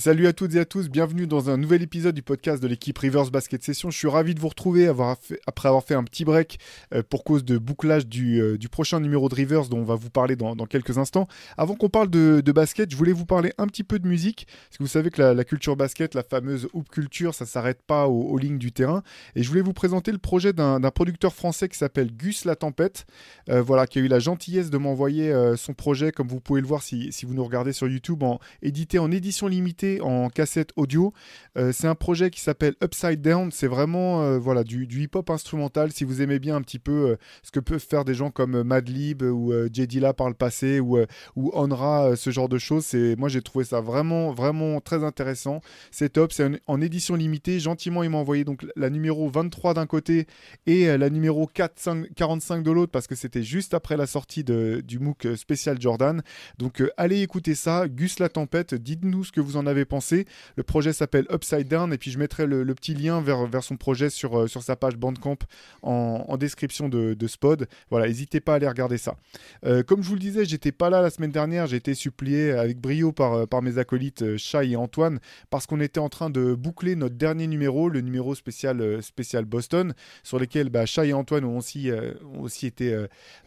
Salut à toutes et à tous, bienvenue dans un nouvel épisode du podcast de l'équipe Rivers Basket Session. Je suis ravi de vous retrouver après avoir fait un petit break euh, pour cause de bouclage euh, du, prochain numéro de Rivers dont on va vous parler dans, quelques instants. Avant qu'on parle de, basket, je voulais vous parler un petit peu de musique, parce que vous savez que la, culture basket, la fameuse hoop culture, ça s'arrête pas aux, lignes du terrain. Et je voulais vous présenter le projet d'un producteur français qui s'appelle Gus La Tempête, euh, voilà, qui a eu la gentillesse de m'envoyer son projet, comme vous pouvez le voir si, si vous nous regardez sur YouTube, en, édité en édition limitée en cassette audio. Euh, c'est un projet qui s'appelle Upside Down. C'est vraiment euh, voilà, du, hip-hop instrumental. Si vous aimez bien un petit peu euh, ce que peuvent faire des gens comme Madlib ou J. Dilla par le passé ou, ou Onra, ce genre de choses, moi j'ai trouvé ça vraiment, vraiment très intéressant. C'est top. C'est en édition limitée. Gentiment, il m'a envoyé donc la numéro 23 d'un côté et la numéro 4, 45 de l'autre parce que c'était juste après la sortie du MOOC spécial Jordan. Donc allez écouter ça. Gus la tempête, dites-nous ce que vous en avez pensé. Le projet s'appelle Upside Down et puis je mettrai le, petit lien vers, vers son projet sur, euh, sur sa page Bandcamp en, description de, de Spod. Voilà, n'hésitez pas à aller regarder ça. Euh, comme je vous le disais, j'étais pas là la semaine dernière, j'ai été supplié avec brio par, euh, par mes acolytes Shai et Antoine parce qu'on était en train de boucler notre dernier numéro, le numéro spécial, spécial Boston, sur lequel bah, Shai et Antoine ont aussi, ont aussi été,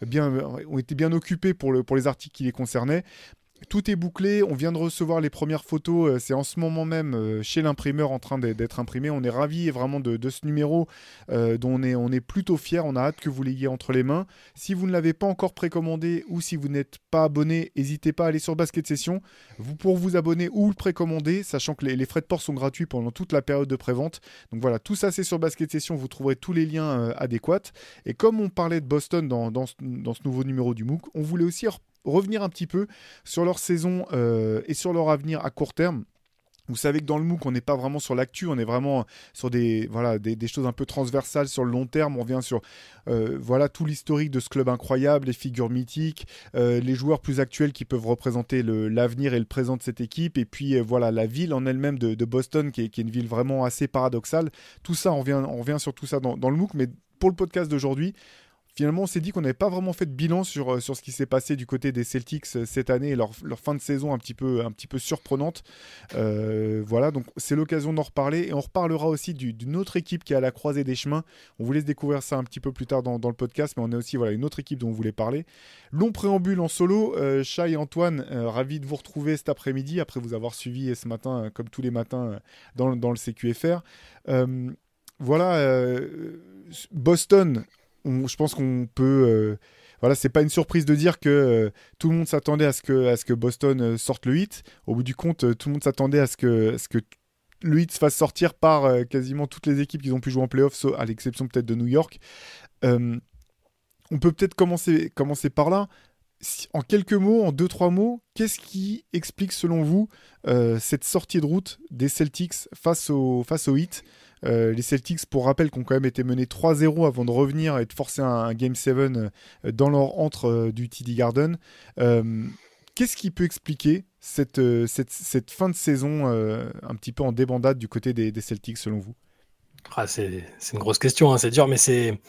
bien, ont été bien occupés pour, le, pour les articles qui les concernaient. Tout est bouclé, on vient de recevoir les premières photos, euh, c'est en ce moment même euh, chez l'imprimeur en train d'être imprimé. On est ravis vraiment de, ce numéro euh, dont on est, plutôt fiers, on a hâte que vous l'ayez entre les mains. Si vous ne l'avez pas encore précommandé ou si vous n'êtes pas abonné, n'hésitez pas à aller sur Basket Session. Vous pour vous abonner ou le précommander, sachant que les, frais de port sont gratuits pendant toute la période de prévente. Donc voilà, tout ça c'est sur Basket Session, vous trouverez tous les liens adéquats. Et comme on parlait de Boston dans, dans, dans ce nouveau numéro du MOOC, on voulait aussi revenir un petit peu sur leur saison euh, et sur leur avenir à court terme. Vous savez que dans le MOOC, on n'est pas vraiment sur l'actu, on est vraiment sur des, voilà, des, choses un peu transversales sur le long terme. On revient sur euh, voilà, tout l'historique de ce club incroyable, les figures mythiques, euh, les joueurs plus actuels qui peuvent représenter l'avenir et le présent de cette équipe, et puis voilà, la ville en elle-même de, Boston, qui est, une ville vraiment assez paradoxale. Tout ça, on revient, on sur tout ça dans, dans le MOOC, mais pour le podcast d'aujourd'hui, finalement, on s'est dit qu'on n'avait pas vraiment fait de bilan sur, euh, sur ce qui s'est passé du côté des Celtics euh, cette année et leur, fin de saison un petit peu, un petit peu surprenante. Euh, voilà, donc c'est l'occasion d'en reparler et on reparlera aussi d'une autre équipe qui est à la croisée des chemins. On vous laisse découvrir ça un petit peu plus tard dans, le podcast, mais on a aussi voilà, une autre équipe dont on voulait parler. Long préambule en solo, euh, et Antoine, ravi de vous retrouver cet après-midi après vous avoir suivi ce matin, comme tous les matins, dans, dans le CQFR. voilà, Boston je pense qu'on peut. Euh, voilà, c'est pas une surprise de dire que euh, tout le monde s'attendait à ce que, Boston euh, sorte le 8. Au bout du compte, tout le monde s'attendait à ce que, le 8 se fasse sortir par quasiment toutes les équipes qui ont pu jouer en playoff, à l'exception peut-être de New York. on peut peut-être commencer, par là. En quelques mots, en deux, trois mots, qu'est-ce qui explique selon vous cette sortie de route des Celtics face au, face euh, les Celtics, pour rappel, qui ont quand même été menés 3-0 avant de revenir et de forcer un, Game 7 euh, dans leur entre euh, du TD Garden. Qu'est-ce qui peut expliquer cette, cette, fin de saison un petit peu en débandade du côté des, Celtics, selon vous? Ah, C'est une grosse question, hein, c'est dur, mais c'est.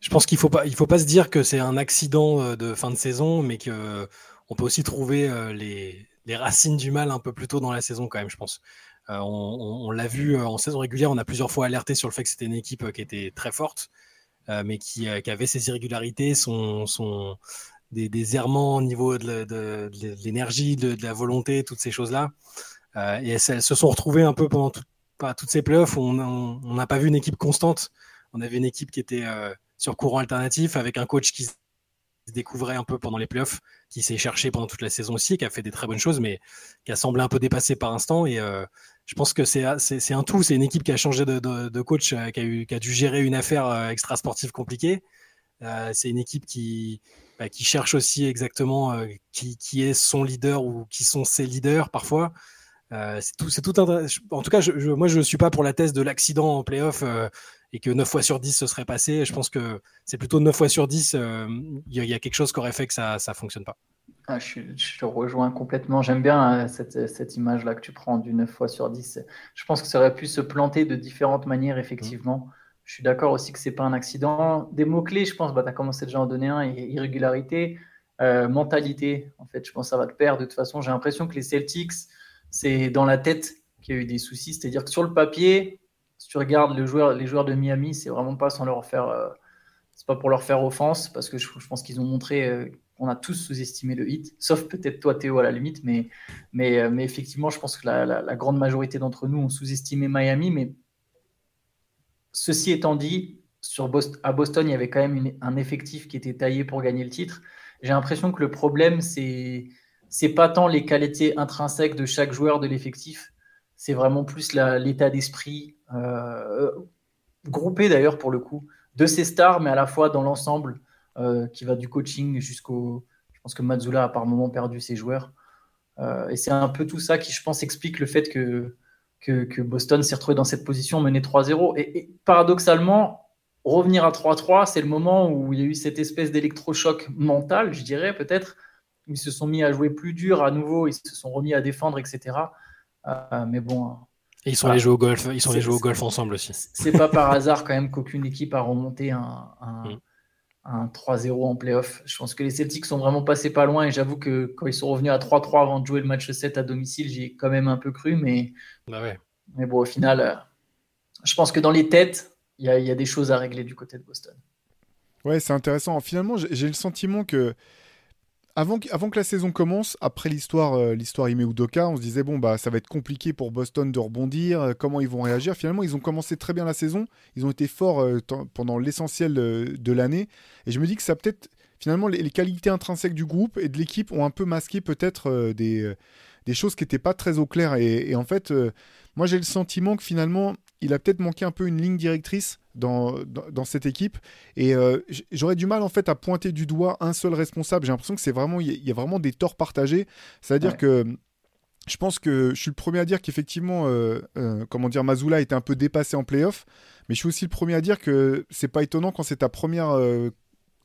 Je pense qu'il ne faut, pas, faut pas se dire que c'est un accident de fin de saison, mais qu'on peut aussi trouver les, les, racines du mal un peu plus tôt dans la saison, quand même, je pense. Euh, on, l'a vu euh, en saison régulière, on a plusieurs fois alerté sur le fait que c'était une équipe euh, qui était très forte, mais qui, avait ses irrégularités, son, des, errements au niveau de, l'énergie, de, la volonté, toutes ces choses-là. et elles, se sont retrouvées un peu pendant toutes ces playoffs. On n'a pas vu une équipe constante. On avait une équipe qui était sur courant alternatif avec un coach qui découvrait un peu pendant les playoffs, qui s'est cherché pendant toute la saison aussi, qui a fait des très bonnes choses, mais qui a semblé un peu dépassé par instant. Et je pense que c'est un tout. C'est une équipe qui a changé de, coach, euh, qui a, dû gérer une affaire euh, extra-sportive compliquée. c'est une équipe qui, bah, cherche aussi exactement qui, est son leader ou qui sont ses leaders parfois. c'est tout. En tout cas, moi, je ne suis pas pour la thèse de l'accident en playoff et que 9 fois sur 10 ce serait passé. Je pense que c'est plutôt 9 fois sur 10, il y, a quelque chose qui aurait fait que ça ne fonctionne pas. Ah, je, te rejoins complètement. J'aime bien cette, cette image-là que tu prends du 9 fois sur 10. Je pense que ça aurait pu se planter de différentes manières, effectivement. Je suis d'accord aussi que c'est pas un accident. Des mots-clés, je pense, bah, tu as commencé déjà à en donner un irrégularité, mentalité. En fait, je pense que ça va te perdre. De toute façon, j'ai l'impression que les Celtics, c'est dans la tête qu'il y a eu des soucis. C'est-à-dire que sur le papier, si tu regardes les joueurs, les joueurs de Miami, c'est vraiment pas sans leur faire, euh, c'est pas pour leur faire offense, parce que je, pense qu'ils ont montré euh, qu'on a tous sous-estimé le hit, sauf peut-être toi Théo à la limite, mais, mais, euh, effectivement, je pense que la, grande majorité d'entre nous ont sous-estimé Miami, mais ceci étant dit, sur Boston, à Boston, il y avait quand même un effectif qui était taillé pour gagner le titre. J'ai l'impression que le problème, c'est c'est pas tant les qualités intrinsèques de chaque joueur de l'effectif, c'est vraiment plus l'état d'esprit euh, groupé d'ailleurs pour le coup de ces stars, mais à la fois dans l'ensemble qui va du coaching jusqu'au. Je pense que Mazzula a par moment perdu ses joueurs. Euh, et c'est un peu tout ça qui, je pense, explique le fait que, que, Boston s'est retrouvé dans cette position mené 3-0. Et, paradoxalement, revenir à 3-3, c'est le moment où il y a eu cette espèce d'électrochoc mental, je dirais peut-être, ils se sont mis à jouer plus dur à nouveau, ils se sont remis à défendre, etc. Euh, mais bon. Et ils sont les jouer au golf, ils sont les jouer au golf ensemble aussi. C'est pas par hasard quand même qu'aucune équipe a remonté un, un, 3-0 mm. en playoff. Je pense que les Celtics sont vraiment passés pas loin et j'avoue que quand ils sont revenus à 3-3 avant de jouer le match 7 à domicile, j'ai quand même un peu cru, mais, bah ouais. mais bon, au final, euh, je pense que dans les têtes, il y, y, a des choses à régler du côté de Boston. Ouais, c'est intéressant. Finalement, j'ai le sentiment que avant, que la saison commence, après l'histoire euh, l'histoire Ime Udoka, on se disait bon bah ça va être compliqué pour Boston de rebondir, euh, comment ils vont réagir. Finalement, ils ont commencé très bien la saison, ils ont été forts euh, pendant l'essentiel de l'année, et je me dis que ça peut-être finalement les, qualités intrinsèques du groupe et de l'équipe ont un peu masqué peut-être des, des choses qui n'étaient pas très au clair. Et, en fait, moi j'ai le sentiment que finalement il a peut-être manqué un peu une ligne directrice dans, dans, cette équipe. Et euh, j'aurais du mal en fait à pointer du doigt un seul responsable. J'ai l'impression que c'est vraiment il y, a vraiment des torts partagés. C'est-à-dire que je pense que je suis le premier à dire qu'effectivement, euh, euh, comment dire, Mazula était un peu dépassé en playoff. Mais je suis aussi le premier à dire que c'est pas étonnant quand c'est ta première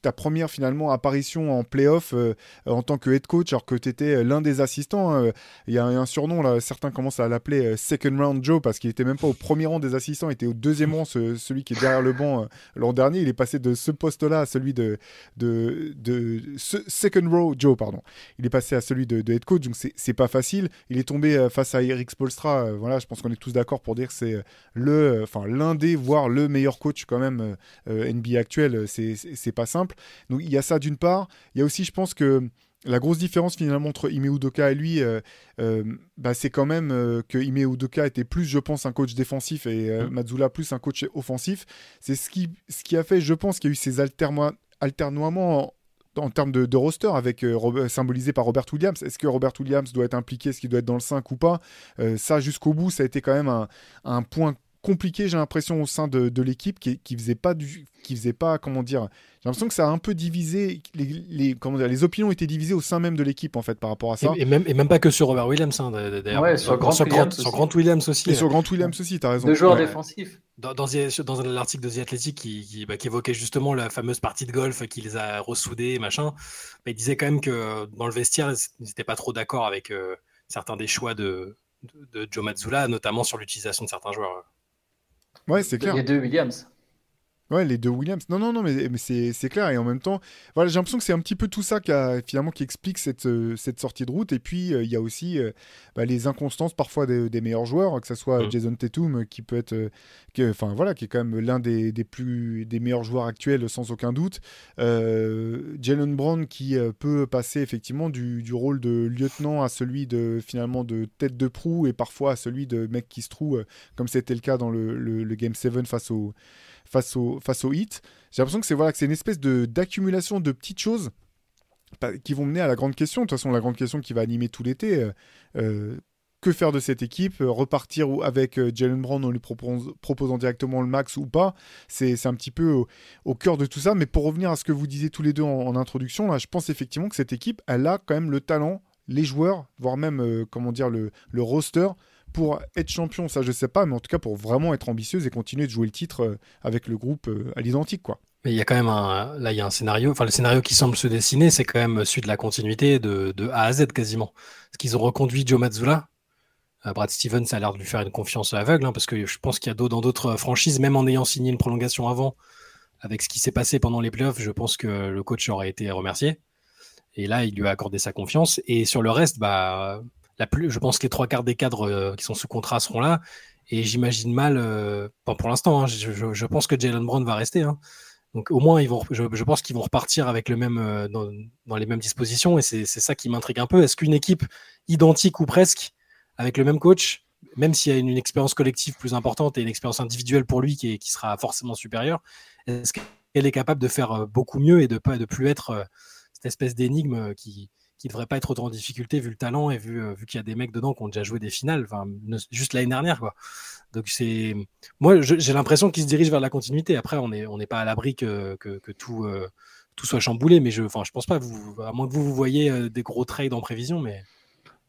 ta première finalement apparition en playoff euh, en tant que head coach alors que tu étais euh, l'un des assistants. Hein. Il y a un surnom là, certains commencent à l'appeler euh, Second Round Joe parce qu'il était même pas au premier rang des assistants, il était au deuxième rang, celui qui est derrière le banc l'an dernier. Il est passé de ce poste-là à celui de, de, de Second Row Joe, pardon. Il est passé à celui de, head coach, donc c'est pas facile. Il est tombé face à Eric Spolstra. voilà, je pense qu'on est tous d'accord pour dire que c'est le, enfin l'un des, voire le meilleur coach quand même NBA actuel. C'est pas simple. Donc il y a ça d'une part. Il y a aussi, je pense que la grosse différence finalement entre Ime Udoka et lui, euh, euh, bah, c'est quand même euh, que Ime Udoka était plus, je pense, un coach défensif et mm. Mazzula plus un coach offensif. C'est ce qui, ce qui a fait, je pense, qu'il y a eu ces alternoiements en, termes de, roster avec symbolisé par Robert Williams. Est-ce que Robert Williams doit être impliqué, est-ce qu'il doit être dans le 5 ou pas? Ça, jusqu'au bout, ça a été quand même un, un point compliqué, j'ai l'impression, au sein de, l'équipe qui, qui faisait pas du, qui faisait pas, comment dire, j'ai l'impression que ça a un peu divisé, les, les, comment dire, les opinions étaient divisées au sein même de l'équipe en fait par rapport à ça. Et, même, et même pas que sur Robert Williams, hein, d'ailleurs. sur, Grant, Williams aussi. Et sur Grant Williams aussi, tu as raison. Deux joueurs défensifs. Dans, dans, dans l'article de The Athletic qui, bah, qui, évoquait justement la fameuse partie de golf qui les a ressoudés, machin, bah, il disait quand même que dans le vestiaire, ils n'étaient pas trop d'accord avec euh, certains des choix de, de, de Joe Mazzulla, notamment sur l'utilisation de certains joueurs. Ouais, c'est clair. Les deux Williams. Ouais, les deux Williams. Non, non, non, mais, mais c'est clair. Et en même temps, voilà, j'ai l'impression que c'est un petit peu tout ça qui, a, finalement, qui explique cette, euh, cette sortie de route. Et puis, euh, il y a aussi euh, bah, les inconstances parfois des, meilleurs joueurs, que ce soit mm. Jason Tatum, qui peut être. enfin, voilà, qui est quand même l'un des, des, plus, des meilleurs joueurs actuels, sans aucun doute. Jalen Brown, qui peut passer effectivement du, du, rôle de lieutenant à celui de, finalement, de tête de proue et parfois à celui de mec qui se trouve, comme c'était le cas dans le, le, le Game 7 face au face au, face au hit. J'ai l'impression que c'est voilà, c'est une espèce d'accumulation de petites choses qui vont mener à la grande question. De toute façon, la grande question qui va animer tout l'été. Euh, euh, que faire de cette équipe Repartir avec euh, Jalen Brown en lui proposant directement le max ou pas C'est un petit peu au, cœur de tout ça. Mais pour revenir à ce que vous disiez tous les deux en, introduction, là, je pense effectivement que cette équipe, elle a quand même le talent, les joueurs, voire même comment dire le, le roster pour être champion, ça je sais pas, mais en tout cas pour vraiment être ambitieuse et continuer de jouer le titre avec le groupe à l'identique, quoi. Mais il y a quand même un, là, il y a un scénario, enfin, le scénario qui semble se dessiner, c'est quand même celui de la continuité de, A à Z quasiment. Parce qu'ils ont reconduit Joe Mazzulla. Euh, Brad Stevens a l'air de lui faire une confiance aveugle, hein, parce que je pense qu'il y a dans d'autres franchises, même en ayant signé une prolongation avant, avec ce qui s'est passé pendant les playoffs, je pense que le coach aurait été remercié. Et là, il lui a accordé sa confiance. Et sur le reste, bah, je pense que les trois quarts des cadres euh, qui sont sous contrat seront là. Et j'imagine mal, euh, pour l'instant, hein, je, pense que Jalen Brown va rester. Hein. Donc au moins, je, pense qu'ils vont repartir avec le même, euh, dans, les mêmes dispositions. Et c'est ça qui m'intrigue un peu. Est-ce qu'une équipe identique ou presque, avec le même coach, même s'il y a une, expérience collective plus importante et une expérience individuelle pour lui qui, sera forcément supérieure, est-ce qu'elle est capable de faire beaucoup mieux et de ne plus être cette espèce d'énigme qui, qui devrait pas être autant en difficulté vu le talent et vu, vu qu'il y a des mecs dedans qui ont déjà joué des finales, enfin, juste l'année dernière. Quoi. Donc c'est moi j'ai l'impression qu'il se dirige vers la continuité. Après on n'est pas à l'abri que, euh, tout soit chamboulé, mais je enfin je pense pas vous à moins que vous vous voyez euh, des gros trades en prévision, mais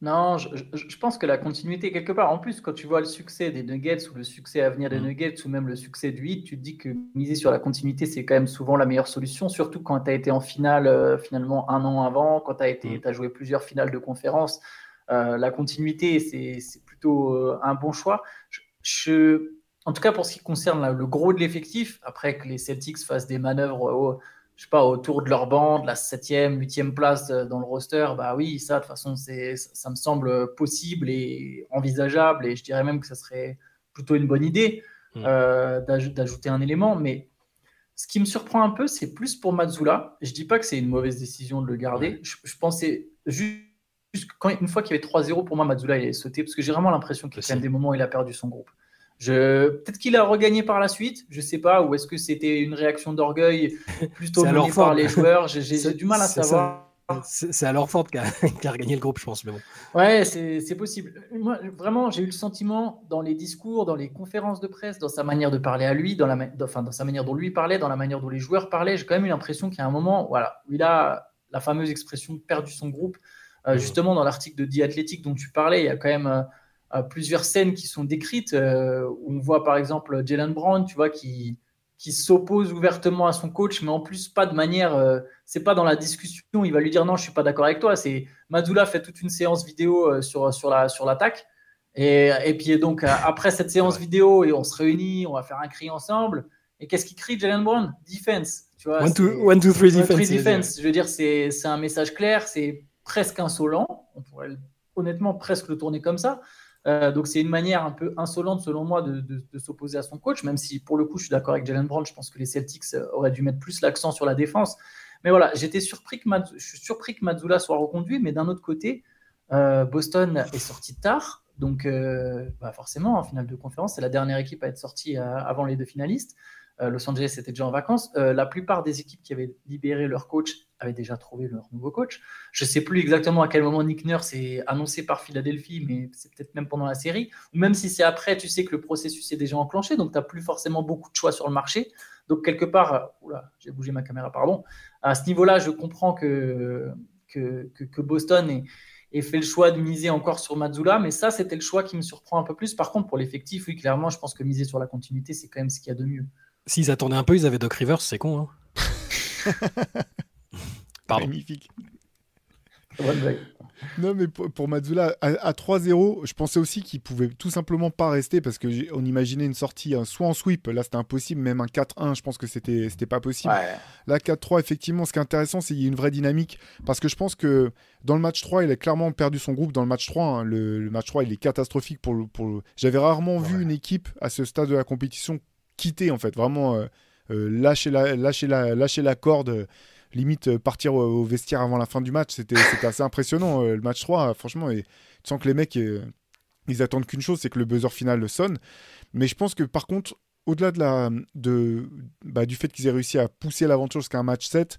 non, je, je, pense que la continuité quelque part. En plus, quand tu vois le succès des Nuggets ou le succès à venir des mmh. Nuggets ou même le succès du Heat, tu te dis que miser sur la continuité, c'est quand même souvent la meilleure solution, surtout quand tu as été en finale euh, finalement un an avant, quand tu as, été, mmh. as joué plusieurs finales de conférence. la continuité, c'est plutôt un bon choix. Je, je, en tout cas, pour ce qui concerne le gros de l'effectif, après que les Celtics fassent des manœuvres je sais pas, autour de leur bande, la 7e, 8e place dans le roster, bah oui, ça, de toute façon, ça me semble possible et envisageable. Et je dirais même que ça serait plutôt une bonne idée mm. euh, d'ajouter un élément. Mais ce qui me surprend un peu, c'est plus pour Mazzula. Je dis pas que c'est une mauvaise décision de le garder. Je, pensais juste, quand, une fois qu'il y avait 3-0, pour moi, Mazzula, il est sauté parce que j'ai vraiment l'impression qu'il y a des moments où il a perdu son groupe. Peut-être qu'il a regagné par la suite, je sais pas, ou est-ce que c'était une réaction d'orgueil plutôt menée par les joueurs? J'ai du mal à savoir. C'est alors Ford qui a, qui a, regagné le groupe, je pense. Mais bon. Ouais, c'est possible. Moi, vraiment, j'ai eu le sentiment dans les discours, dans les conférences de presse, dans sa manière de parler à lui, dans, la, enfin, dans sa manière dont lui parlait, dans la manière dont les joueurs parlaient, j'ai quand même eu l'impression qu'il y a un moment voilà, où il a la fameuse expression perdu son groupe. Euh, mmh. Justement, dans l'article de The Athletic dont tu parlais, il y a quand même. Euh, plusieurs scènes qui sont décrites euh, où on voit par exemple Jalen Brown, tu vois, qui, qui s'oppose ouvertement à son coach, mais en plus pas de manière, euh, c'est pas dans la discussion, il va lui dire non, je suis pas d'accord avec toi. C'est Madoula fait toute une séance vidéo euh, sur sur la sur l'attaque, et, et puis donc après cette séance vidéo, et on se réunit, on va faire un cri ensemble. Et qu'est-ce qu'il crie Jalen Brown? Defense, tu vois. One, two, one, two, three, defense. defense. Je veux dire, c'est un message clair, c'est presque insolent. On pourrait honnêtement presque le tourner comme ça. Euh, donc c'est une manière un peu insolente selon moi de, s'opposer à son coach, même si pour le coup je suis d'accord avec Jalen Brown, je pense que les Celtics euh, auraient dû mettre plus l'accent sur la défense. Mais voilà, j'étais surpris que je suis surpris que Mazzula soit reconduit, mais d'un autre côté, euh, Boston est sorti tard, donc bah, forcément en finale de conférence, c'est la dernière équipe à être sortie avant les deux finalistes. Euh, Los Angeles était déjà en vacances. Euh, la plupart des équipes qui avaient libéré leur coach avaient déjà trouvé leur nouveau coach. Je ne sais plus exactement à quel moment Nick Nurse est annoncé par Philadelphie, mais c'est peut-être même pendant la série. Ou même si c'est après, tu sais que le processus est déjà enclenché, donc tu n'as plus forcément beaucoup de choix sur le marché. Donc quelque part, j'ai bougé ma caméra, pardon. À ce niveau-là, je comprends que, que, que, Boston ait, fait le choix de miser encore sur Mazzula, mais ça, c'était le choix qui me surprend un peu plus. Par contre, pour l'effectif, oui, clairement, je pense que miser sur la continuité, c'est quand même ce qu'il y a de mieux. S'ils attendaient un peu, ils avaient Doc Rivers, c'est con. Hein Pardon. Magnifique. Non, mais pour, pour Mazzula, à, 3-0, je pensais aussi qu'il pouvait tout simplement pas rester parce qu'on imaginait une sortie soit en sweep, là c'était impossible, même un 4-1, je pense que c'était pas possible. Là, 4-3, effectivement, ce qui est intéressant, c'est qu'il y a une vraie dynamique parce que je pense que dans le match 3, il a clairement perdu son groupe. Dans le match 3, hein. le, match 3, il est catastrophique pour Pour J'avais rarement vu une équipe à ce stade de la compétition quitter en fait, vraiment euh, euh, lâcher, la, lâcher, la, lâcher la corde, euh, limite partir au, vestiaire avant la fin du match. C'était assez impressionnant le match 3, franchement. Et tu sens que les mecs, ils attendent qu'une chose, c'est que le buzzer final sonne. Mais je pense que par contre, au-delà de la, de, bah, du fait qu'ils aient réussi à pousser l'aventure jusqu'à un match 7,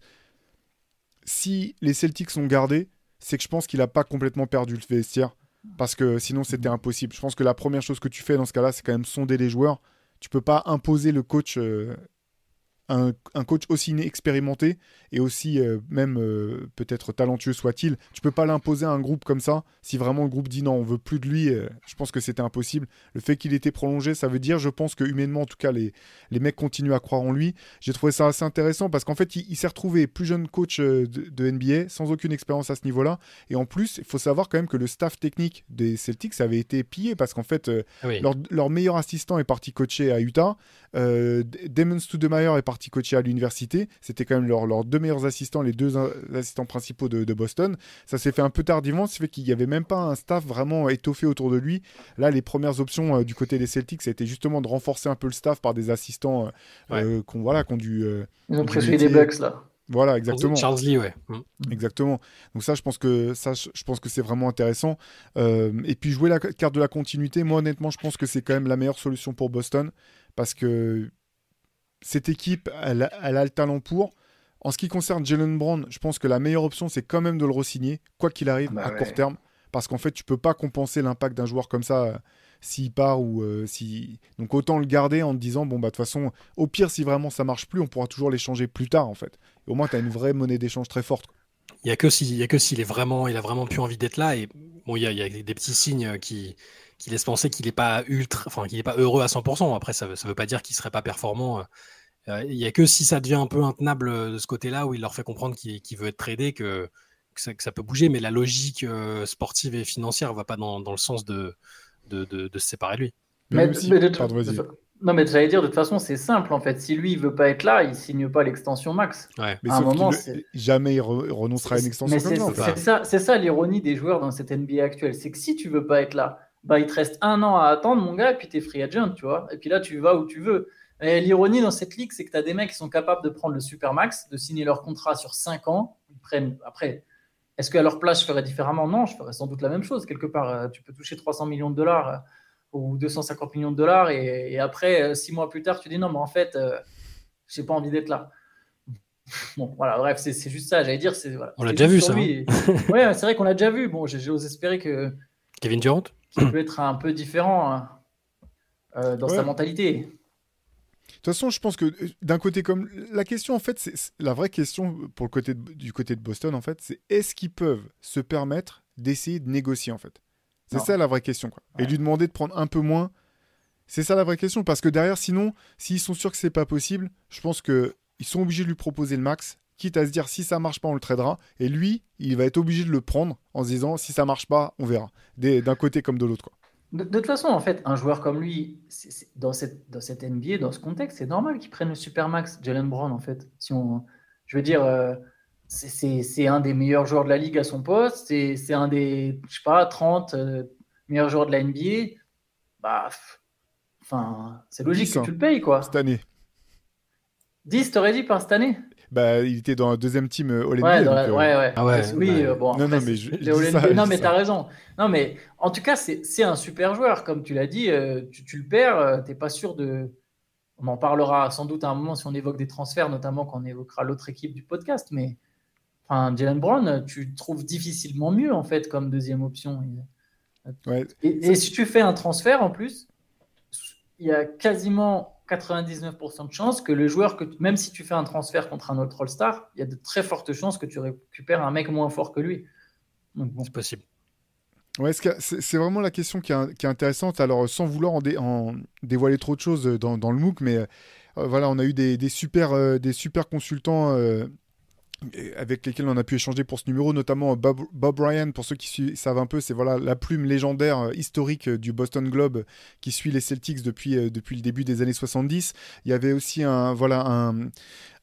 si les Celtics sont gardés, c'est que je pense qu'il n'a pas complètement perdu le vestiaire. Parce que sinon, c'était impossible. Je pense que la première chose que tu fais dans ce cas-là, c'est quand même sonder les joueurs tu peux pas imposer le coach euh, un, coach aussi expérimenté et aussi euh, même euh, peut-être talentueux soit-il, tu peux pas l'imposer à un groupe comme ça. Si vraiment le groupe dit non, on veut plus de lui, euh, je pense que c'était impossible. Le fait qu'il était prolongé, ça veut dire, je pense que humainement, en tout cas, les, les mecs continuent à croire en lui. J'ai trouvé ça assez intéressant parce qu'en fait, il, s'est retrouvé plus jeune coach de, NBA, sans aucune expérience à ce niveau-là. Et en plus, il faut savoir quand même que le staff technique des Celtics avait été pillé parce qu'en fait, ah leur, leur, meilleur assistant est parti coacher à Utah. Damon Studemeyer est parti parti coacher à l'université. C'était quand même leurs deux meilleurs assistants, les deux assistants principaux de, Boston. Ça s'est fait un peu tardivement, ce fait qu'il n'y avait même pas un staff vraiment étoffé autour de lui. Là, les premières options euh, du côté des Celtics, c'était justement de renforcer un peu le staff par des assistants euh, qu'on voilà, qu dû. Euh, Ils ont préféré des Bucks là. Voilà, exactement. Charles Lee, ouais. Mm. Exactement. Donc ça, je pense que ça, je pense que c'est vraiment intéressant. et puis jouer la carte de la continuité, moi honnêtement, je pense que c'est quand même la meilleure solution pour Boston parce que cette équipe, elle, a le talent pour. En ce qui concerne Jalen Brown, je pense que la meilleure option, c'est quand même de le re-signer, quoi qu'il arrive, bah à court terme. Parce qu'en fait, tu peux pas compenser l'impact d'un joueur comme ça euh, s'il part ou euh, si. Donc autant le garder en te disant, bon, bah de toute façon, au pire, si vraiment ça marche plus, on pourra toujours l'échanger plus tard, en fait. au moins, tu as une vraie monnaie d'échange très forte. Il n'y a que s'il est vraiment, il a vraiment plus envie d'être là. Et bon, il y, y, a des petits signes qui, qui laisse penser qu'il n'est pas ultra, enfin qu'il n'est pas heureux à 100%. Après, ça ne veut pas dire qu'il serait pas performant. Euh, il n'y a que si ça devient un peu intenable euh, de ce côté-là, où il leur fait comprendre qu'il veut être tradé, que, que, ça, peut bouger. Mais la logique euh, sportive et financière ne va pas dans, le sens de, de, se séparer de lui. Mais, non, mais j'allais dire, de toute façon, c'est simple en fait. Si lui, il veut pas être là, il signe pas l'extension max. Ouais. Mais à un moment, jamais il renoncera à une extension ça. C'est ça, l'ironie des joueurs dans cette NBA actuelle. C'est que si tu veux pas être là, bah, il te reste un an à attendre, mon gars, et puis tu es free agent, tu vois. Et puis là, tu vas où tu veux. Et l'ironie dans cette ligue, c'est que tu as des mecs qui sont capables de prendre le supermax, de signer leur contrat sur 5 ans. Ils prennent, après, est-ce qu'à leur place, je ferais différemment? Non, je ferais sans doute la même chose. Quelque part, euh, tu peux toucher 300 millions de dollars euh, ou 250 millions de dollars, et, après, 6 euh, mois plus tard, tu dis non, mais en fait, j'ai pas envie d'être là. Bon, voilà, bref, c'est juste ça. J'allais dire, c'est. Voilà, On l'a déjà vu, ça. Hein. ouais, c'est vrai qu'on l'a déjà vu. Bon, j'ose espérer que. Kevin Durant? Qui peut être un peu différent hein, euh, dans sa mentalité. De toute façon, je pense que euh, d'un côté comme la question en fait, c'est la vraie question pour le côté du côté de Boston en fait, c'est est-ce qu'ils peuvent se permettre d'essayer de négocier en fait? C'est ça la vraie question quoi. Et lui demander de prendre un peu moins. C'est ça la vraie question parce que derrière, sinon, s'ils sont sûrs que c'est pas possible, je pense que ils sont obligés de lui proposer le max quitte à se dire si ça marche pas, on le tradera. Et lui, il va être obligé de le prendre en se disant si ça marche pas, on verra. D'un côté comme de l'autre. Quoi. De, toute façon, en fait, un joueur comme lui, dans, cette, dans cette NBA, dans ce contexte, c'est normal qu'il prenne le Supermax, Jalen Brown, en fait. Si on, je veux dire, euh, c'est un des meilleurs joueurs de la ligue à son poste, c'est un des, je sais pas, 30 euh, meilleurs joueurs de la NBA. Bah, enfin, c'est logique que tu le payes, quoi. Cette année. 10, t'aurais dit par cette année bah, il était dans un deuxième team All NBA. Ouais, euh, ouais, ouais. Ah ouais. Oui, euh, bon. Non, non, mais je, non, mais t'as raison. Non, mais en tout cas, c'est un super joueur. Comme tu l'as dit, euh, tu, tu, le perds, t'es pas sûr de. On en parlera sans doute à un moment si on évoque des transferts, notamment quand on évoquera l'autre équipe du podcast. Mais enfin, Jalen Brown, tu trouves difficilement mieux, en fait, comme deuxième option. Ouais. Et, et si tu fais un transfert, en plus, il y a quasiment 99% de chances que le joueur, que même si tu fais un transfert contre un autre All-Star, il y a de très fortes chances que tu récupères un mec moins fort que lui. C'est possible. Ouais, c'est vraiment la question qui est, intéressante. Alors, sans vouloir en, dévoiler trop de choses dans, le MOOC, mais euh, voilà, on a eu des, super, euh, des super consultants euh, avec lesquels on a pu échanger pour ce numéro, notamment Bob, Bob Ryan, pour ceux qui savent un peu, c'est voilà la plume légendaire euh, historique euh, du Boston Globe qui suit les Celtics depuis, euh, le début des années 70. Il y avait aussi un, voilà,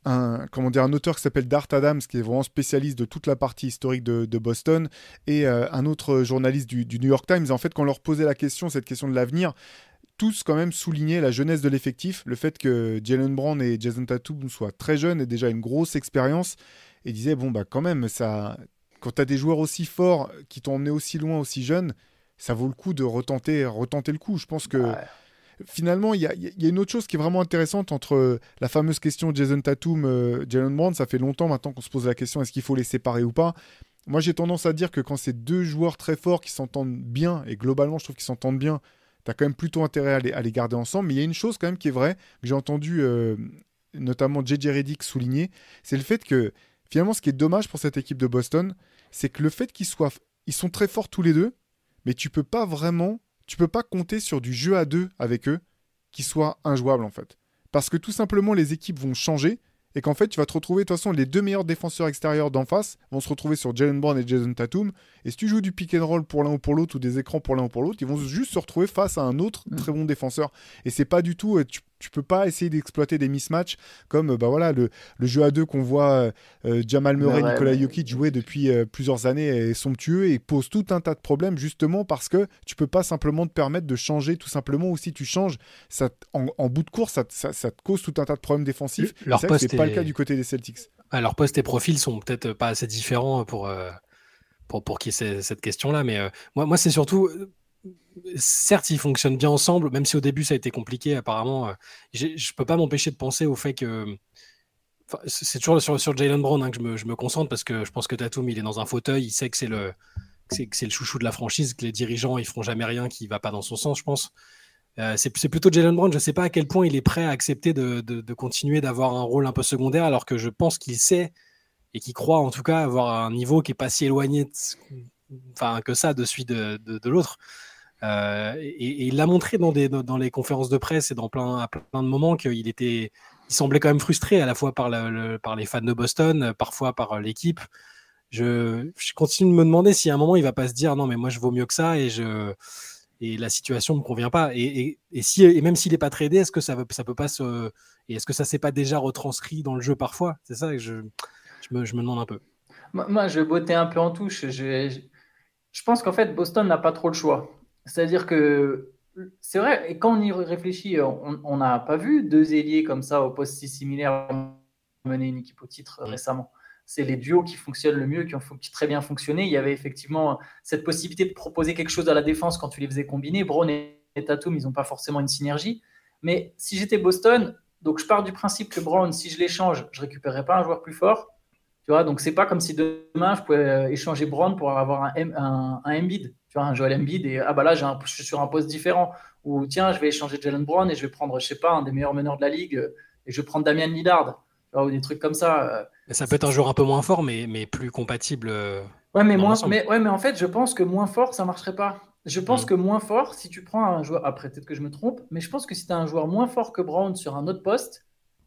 un, comment dire, un auteur qui s'appelle Dart Adams, qui est vraiment spécialiste de toute la partie historique de, Boston, et un autre journaliste du, du, New York Times. En fait, quand on leur posait la question, cette question de l'avenir, tous quand même soulignaient la jeunesse de l'effectif, le fait que Jalen Brown et Jason Tatum soient très jeunes et déjà une grosse expérience, et disaient, bon, bah quand même, ça, quand tu as des joueurs aussi forts qui t'ont emmené aussi loin, aussi jeunes, ça vaut le coup de retenter, retenter le coup. Je pense que finalement, il y, a, une autre chose qui est vraiment intéressante entre la fameuse question Jason Tatum, euh, Jalen Brown. Ça fait longtemps maintenant qu'on se pose la question est-ce qu'il faut les séparer ou pas? Moi, j'ai tendance à dire que quand c'est deux joueurs très forts qui s'entendent bien, et globalement, je trouve qu'ils s'entendent bien, tu as quand même plutôt intérêt à les, garder ensemble. Mais il y a une chose quand même qui est vraie, que j'ai entendu euh, notamment JJ Redick souligné, c'est le fait que finalement, ce qui est dommage pour cette équipe de Boston, c'est que le fait qu'ils soient, ils sont très forts tous les deux, mais tu peux pas vraiment, tu peux pas compter sur du jeu à deux avec eux qui soit injouable en fait, parce que tout simplement les équipes vont changer et qu'en fait, tu vas te retrouver, de toute façon, les deux meilleurs défenseurs extérieurs d'en face vont se retrouver sur Jalen Brown et Jason Tatum. Et si tu joues du pick and roll pour l'un ou pour l'autre, ou des écrans pour l'un ou pour l'autre, ils vont juste se retrouver face à un autre mm. très bon défenseur. Et c'est pas du tout, euh, tu, tu peux pas essayer d'exploiter des mismatchs comme euh, bah voilà le, le jeu à deux qu'on voit euh, Jamal Murray, Nicolas Jokic jouer depuis plusieurs années est somptueux et pose tout un tas de problèmes justement parce que tu peux pas simplement te permettre de changer tout simplement ou si tu changes ça, en, bout de course ça, ça, te cause tout un tas de problèmes défensifs. Leur c'est pas le cas du côté des Celtics. Alors poste et profil sont peut-être pas assez différents pour pour, pour qu'il y ait cette question-là. Mais euh, moi, moi c'est surtout. Euh, certes, ils fonctionnent bien ensemble, même si au début ça a été compliqué, apparemment. Euh, je ne peux pas m'empêcher de penser au fait que. c'est toujours sur, sur Jalen Brown hein, que je me, concentre parce que je pense que Tatum, il est dans un fauteuil, il sait que c'est le, chouchou de la franchise, que les dirigeants, ils feront jamais rien qui va pas dans son sens, je pense. c'est plutôt Jalen Brown. Je ne sais pas à quel point il est prêt à accepter de, continuer d'avoir un rôle un peu secondaire, alors que je pense qu'il sait et qui croit en tout cas avoir un niveau qui est pas si éloigné enfin, que ça de celui de, l'autre. Euh, et, il l'a montré dans, les conférences de presse et dans plein, à plein de moments qu'il était, il semblait quand même frustré à la fois par, le, par les fans de Boston, parfois par l'équipe. Je, continue de me demander si à un moment il va pas se dire non mais moi je vaux mieux que ça et la situation me convient pas et, même s'il n'est pas tradé est-ce que ça veut, ça peut pas et est-ce que ça s'est pas déjà retranscrit dans le jeu parfois? C'est ça que je me, demande un peu. Moi, je vais botter un peu en touche. Je pense qu'en fait, Boston n'a pas trop le choix. C'est-à-dire que c'est vrai, et quand on y réfléchit, on n'a pas vu deux ailiers comme ça au poste si similaire mener une équipe au titre mm. récemment. C'est les duos qui fonctionnent le mieux, qui ont très bien fonctionné. Il y avait effectivement cette possibilité de proposer quelque chose à la défense quand tu les faisais combiner. Brown et Tatum, ils n'ont pas forcément une synergie. Mais si j'étais Boston, donc je pars du principe que Brown, si je l'échange, je ne récupérerai pas un joueur plus fort. Tu vois, donc c'est pas comme si demain je pouvais euh, échanger Brown pour avoir un, un, un Embiid, tu vois, un Joel Embiid et ah bah là un, je suis sur un poste différent ou tiens je vais échanger Jalen Brown et je vais prendre je sais pas un des meilleurs meneurs de la ligue et je vais prendre Damian Lillard, ou des trucs comme ça. Euh. Ça peut être un joueur un peu moins fort mais, mais plus compatible. Euh, ouais mais moins, mais ouais mais en fait je pense que moins fort ça marcherait pas. Je pense mm. que moins fort si tu prends un joueur après peut-être que je me trompe mais je pense que si tu as un joueur moins fort que Brown sur un autre poste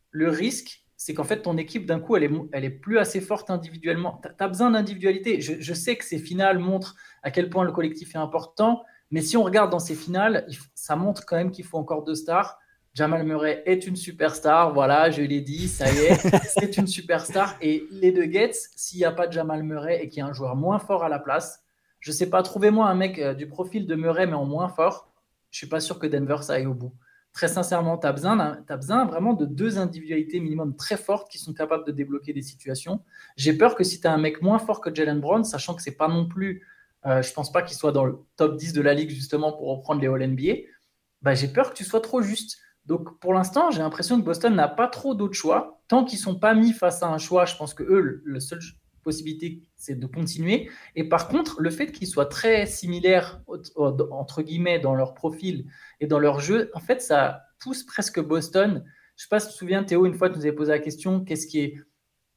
le risque c'est qu'en fait, ton équipe, d'un coup, elle est, elle est plus assez forte individuellement. Tu as, besoin d'individualité. Je, sais que ces finales montrent à quel point le collectif est important, mais si on regarde dans ces finales, ça montre quand même qu'il faut encore deux stars. Jamal Murray est une superstar, voilà, je l'ai dit, ça y est, c'est une superstar. Et les deux Gates, s'il n'y a pas de Jamal Murray et qu'il y a un joueur moins fort à la place, je ne sais pas, trouvez-moi un mec euh, du profil de Murray, mais en moins fort, je ne suis pas sûr que Denver, ça aille au bout très sincèrement, tu as, besoin vraiment de deux individualités minimum très fortes qui sont capables de débloquer des situations. J'ai peur que si tu as un mec moins fort que Jalen Brown, sachant que c'est pas non plus, euh, je pense pas qu'il soit dans le top 10 de la ligue justement pour reprendre les All-NBA, j'ai peur que tu sois trop juste. Donc pour l'instant, j'ai l'impression que Boston n'a pas trop d'autres choix. Tant qu'ils sont pas mis face à un choix, je pense que eux, le seul possibilité, c'est de continuer. Et par contre, le fait qu'ils soient très similaires, entre guillemets, dans leur profil et dans leur jeu, en fait, ça pousse presque Boston. Je ne sais pas si tu te souviens, Théo, une fois, tu nous avais posé la question qu'est-ce qui est.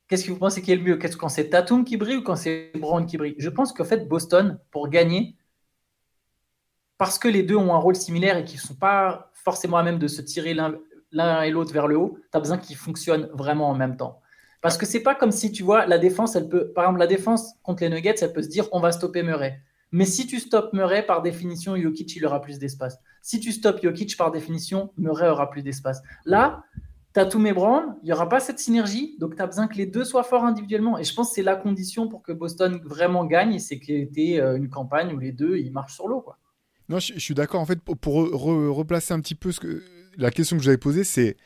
Qu'est-ce que vous pensez qui est le mieux? Qu'est-ce quand c'est Tatum qui brille ou quand c'est Brown qui brille? Je pense qu'en fait, Boston, pour gagner, parce que les deux ont un rôle similaire et qu'ils ne sont pas forcément à même de se tirer l'un et l'autre vers le haut, tu as besoin qu'ils fonctionnent vraiment en même temps. Parce que c'est pas comme si tu vois la défense, elle peut, par exemple, la défense contre les Nuggets, elle peut se dire on va stopper Murray. Mais si tu stoppes Murray, par définition, Jokic, il aura plus d'espace. Si tu stoppes Jokic, par définition, Murray aura plus d'espace. Là, tu as tous mes Brown, il n'y aura pas cette synergie, donc tu as besoin que les deux soient forts individuellement. Et je pense que c'est la condition pour que Boston vraiment gagne, c'est qu'il y ait euh, une campagne où les deux, ils marchent sur l'eau. Non, je, suis d'accord. En fait, pour, replacer un petit peu ce que, la question que je vous posée, c'est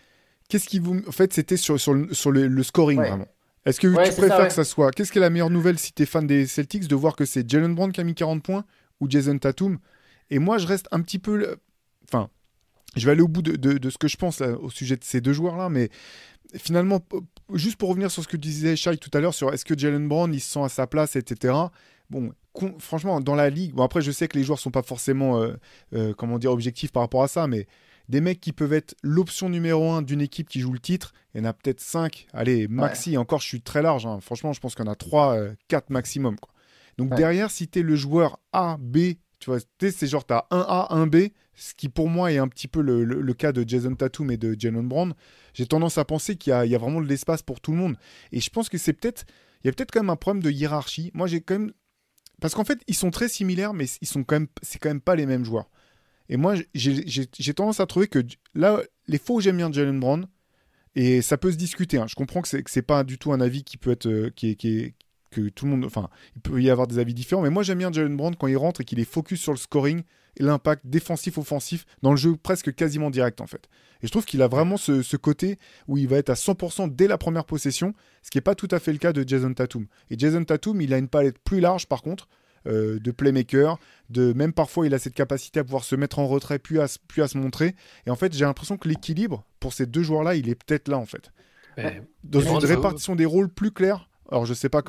qu'est-ce qui vous. En fait, c'était sur, sur, le, sur le, scoring, vraiment. Est-ce que tu préfères que ça soit. Qu'est-ce qui est la meilleure nouvelle si tu es fan des Celtics de voir que c'est Jalen Brown qui a mis 40 points ou Jason Tatum? Et moi, je reste un petit peu. Enfin, je vais aller au bout de, de, ce que je pense au sujet de ces deux joueurs-là, mais finalement, juste pour revenir sur ce que disait Shai tout à l'heure sur est-ce que Jalen Brown, il se sent à sa place, etc. Bon, franchement, dans la ligue, bon après, je sais que les joueurs sont pas forcément, euh, euh, comment dire, objectifs par rapport à ça, mais des mecs qui peuvent être l'option numéro un d'une équipe qui joue le titre. Il y en a peut-être 5, allez, maxi. Encore, je suis très large. Hein. Franchement, je pense qu'il y en a 3, 4 euh, maximum. Donc derrière, si tu es le joueur A, B, tu vois, c'est genre, tu as un A, un B, ce qui pour moi est un petit peu le, cas de Jason Tatum et de Jalen Brown. J'ai tendance à penser qu'il y, y, a vraiment de l'espace pour tout le monde. Et je pense que c'est peut-être, il y a peut-être quand même un problème de hiérarchie. Moi, j'ai quand même parce qu'en fait, ils sont très similaires, mais ils sont quand même, c'est quand même pas les mêmes joueurs. Et moi, j'ai tendance à trouver que là, les faux, j'aime bien Jalen Brown, et ça peut se discuter. Hein. Je comprends que c'est pas du tout un avis qui peut être, euh, que tout le monde, enfin, il peut y avoir des avis différents. Mais moi, j'aime bien Jalen Brown quand il rentre et qu'il est focus sur le scoring et l'impact défensif-offensif dans le jeu presque quasiment direct en fait. Et je trouve qu'il a vraiment ce, côté où il va être à 100% dès la première possession, ce qui n'est pas tout à fait le cas de Jason Tatum. Et Jason Tatum, il a une palette plus large par contre. Euh, de playmaker, de même parfois il a cette capacité à pouvoir se mettre en retrait puis à, puis à se montrer. Et en fait, j'ai l'impression que l'équilibre pour ces deux joueurs-là, il est peut-être là en fait. Dans une répartition des rôles plus claire. Alors je sais pas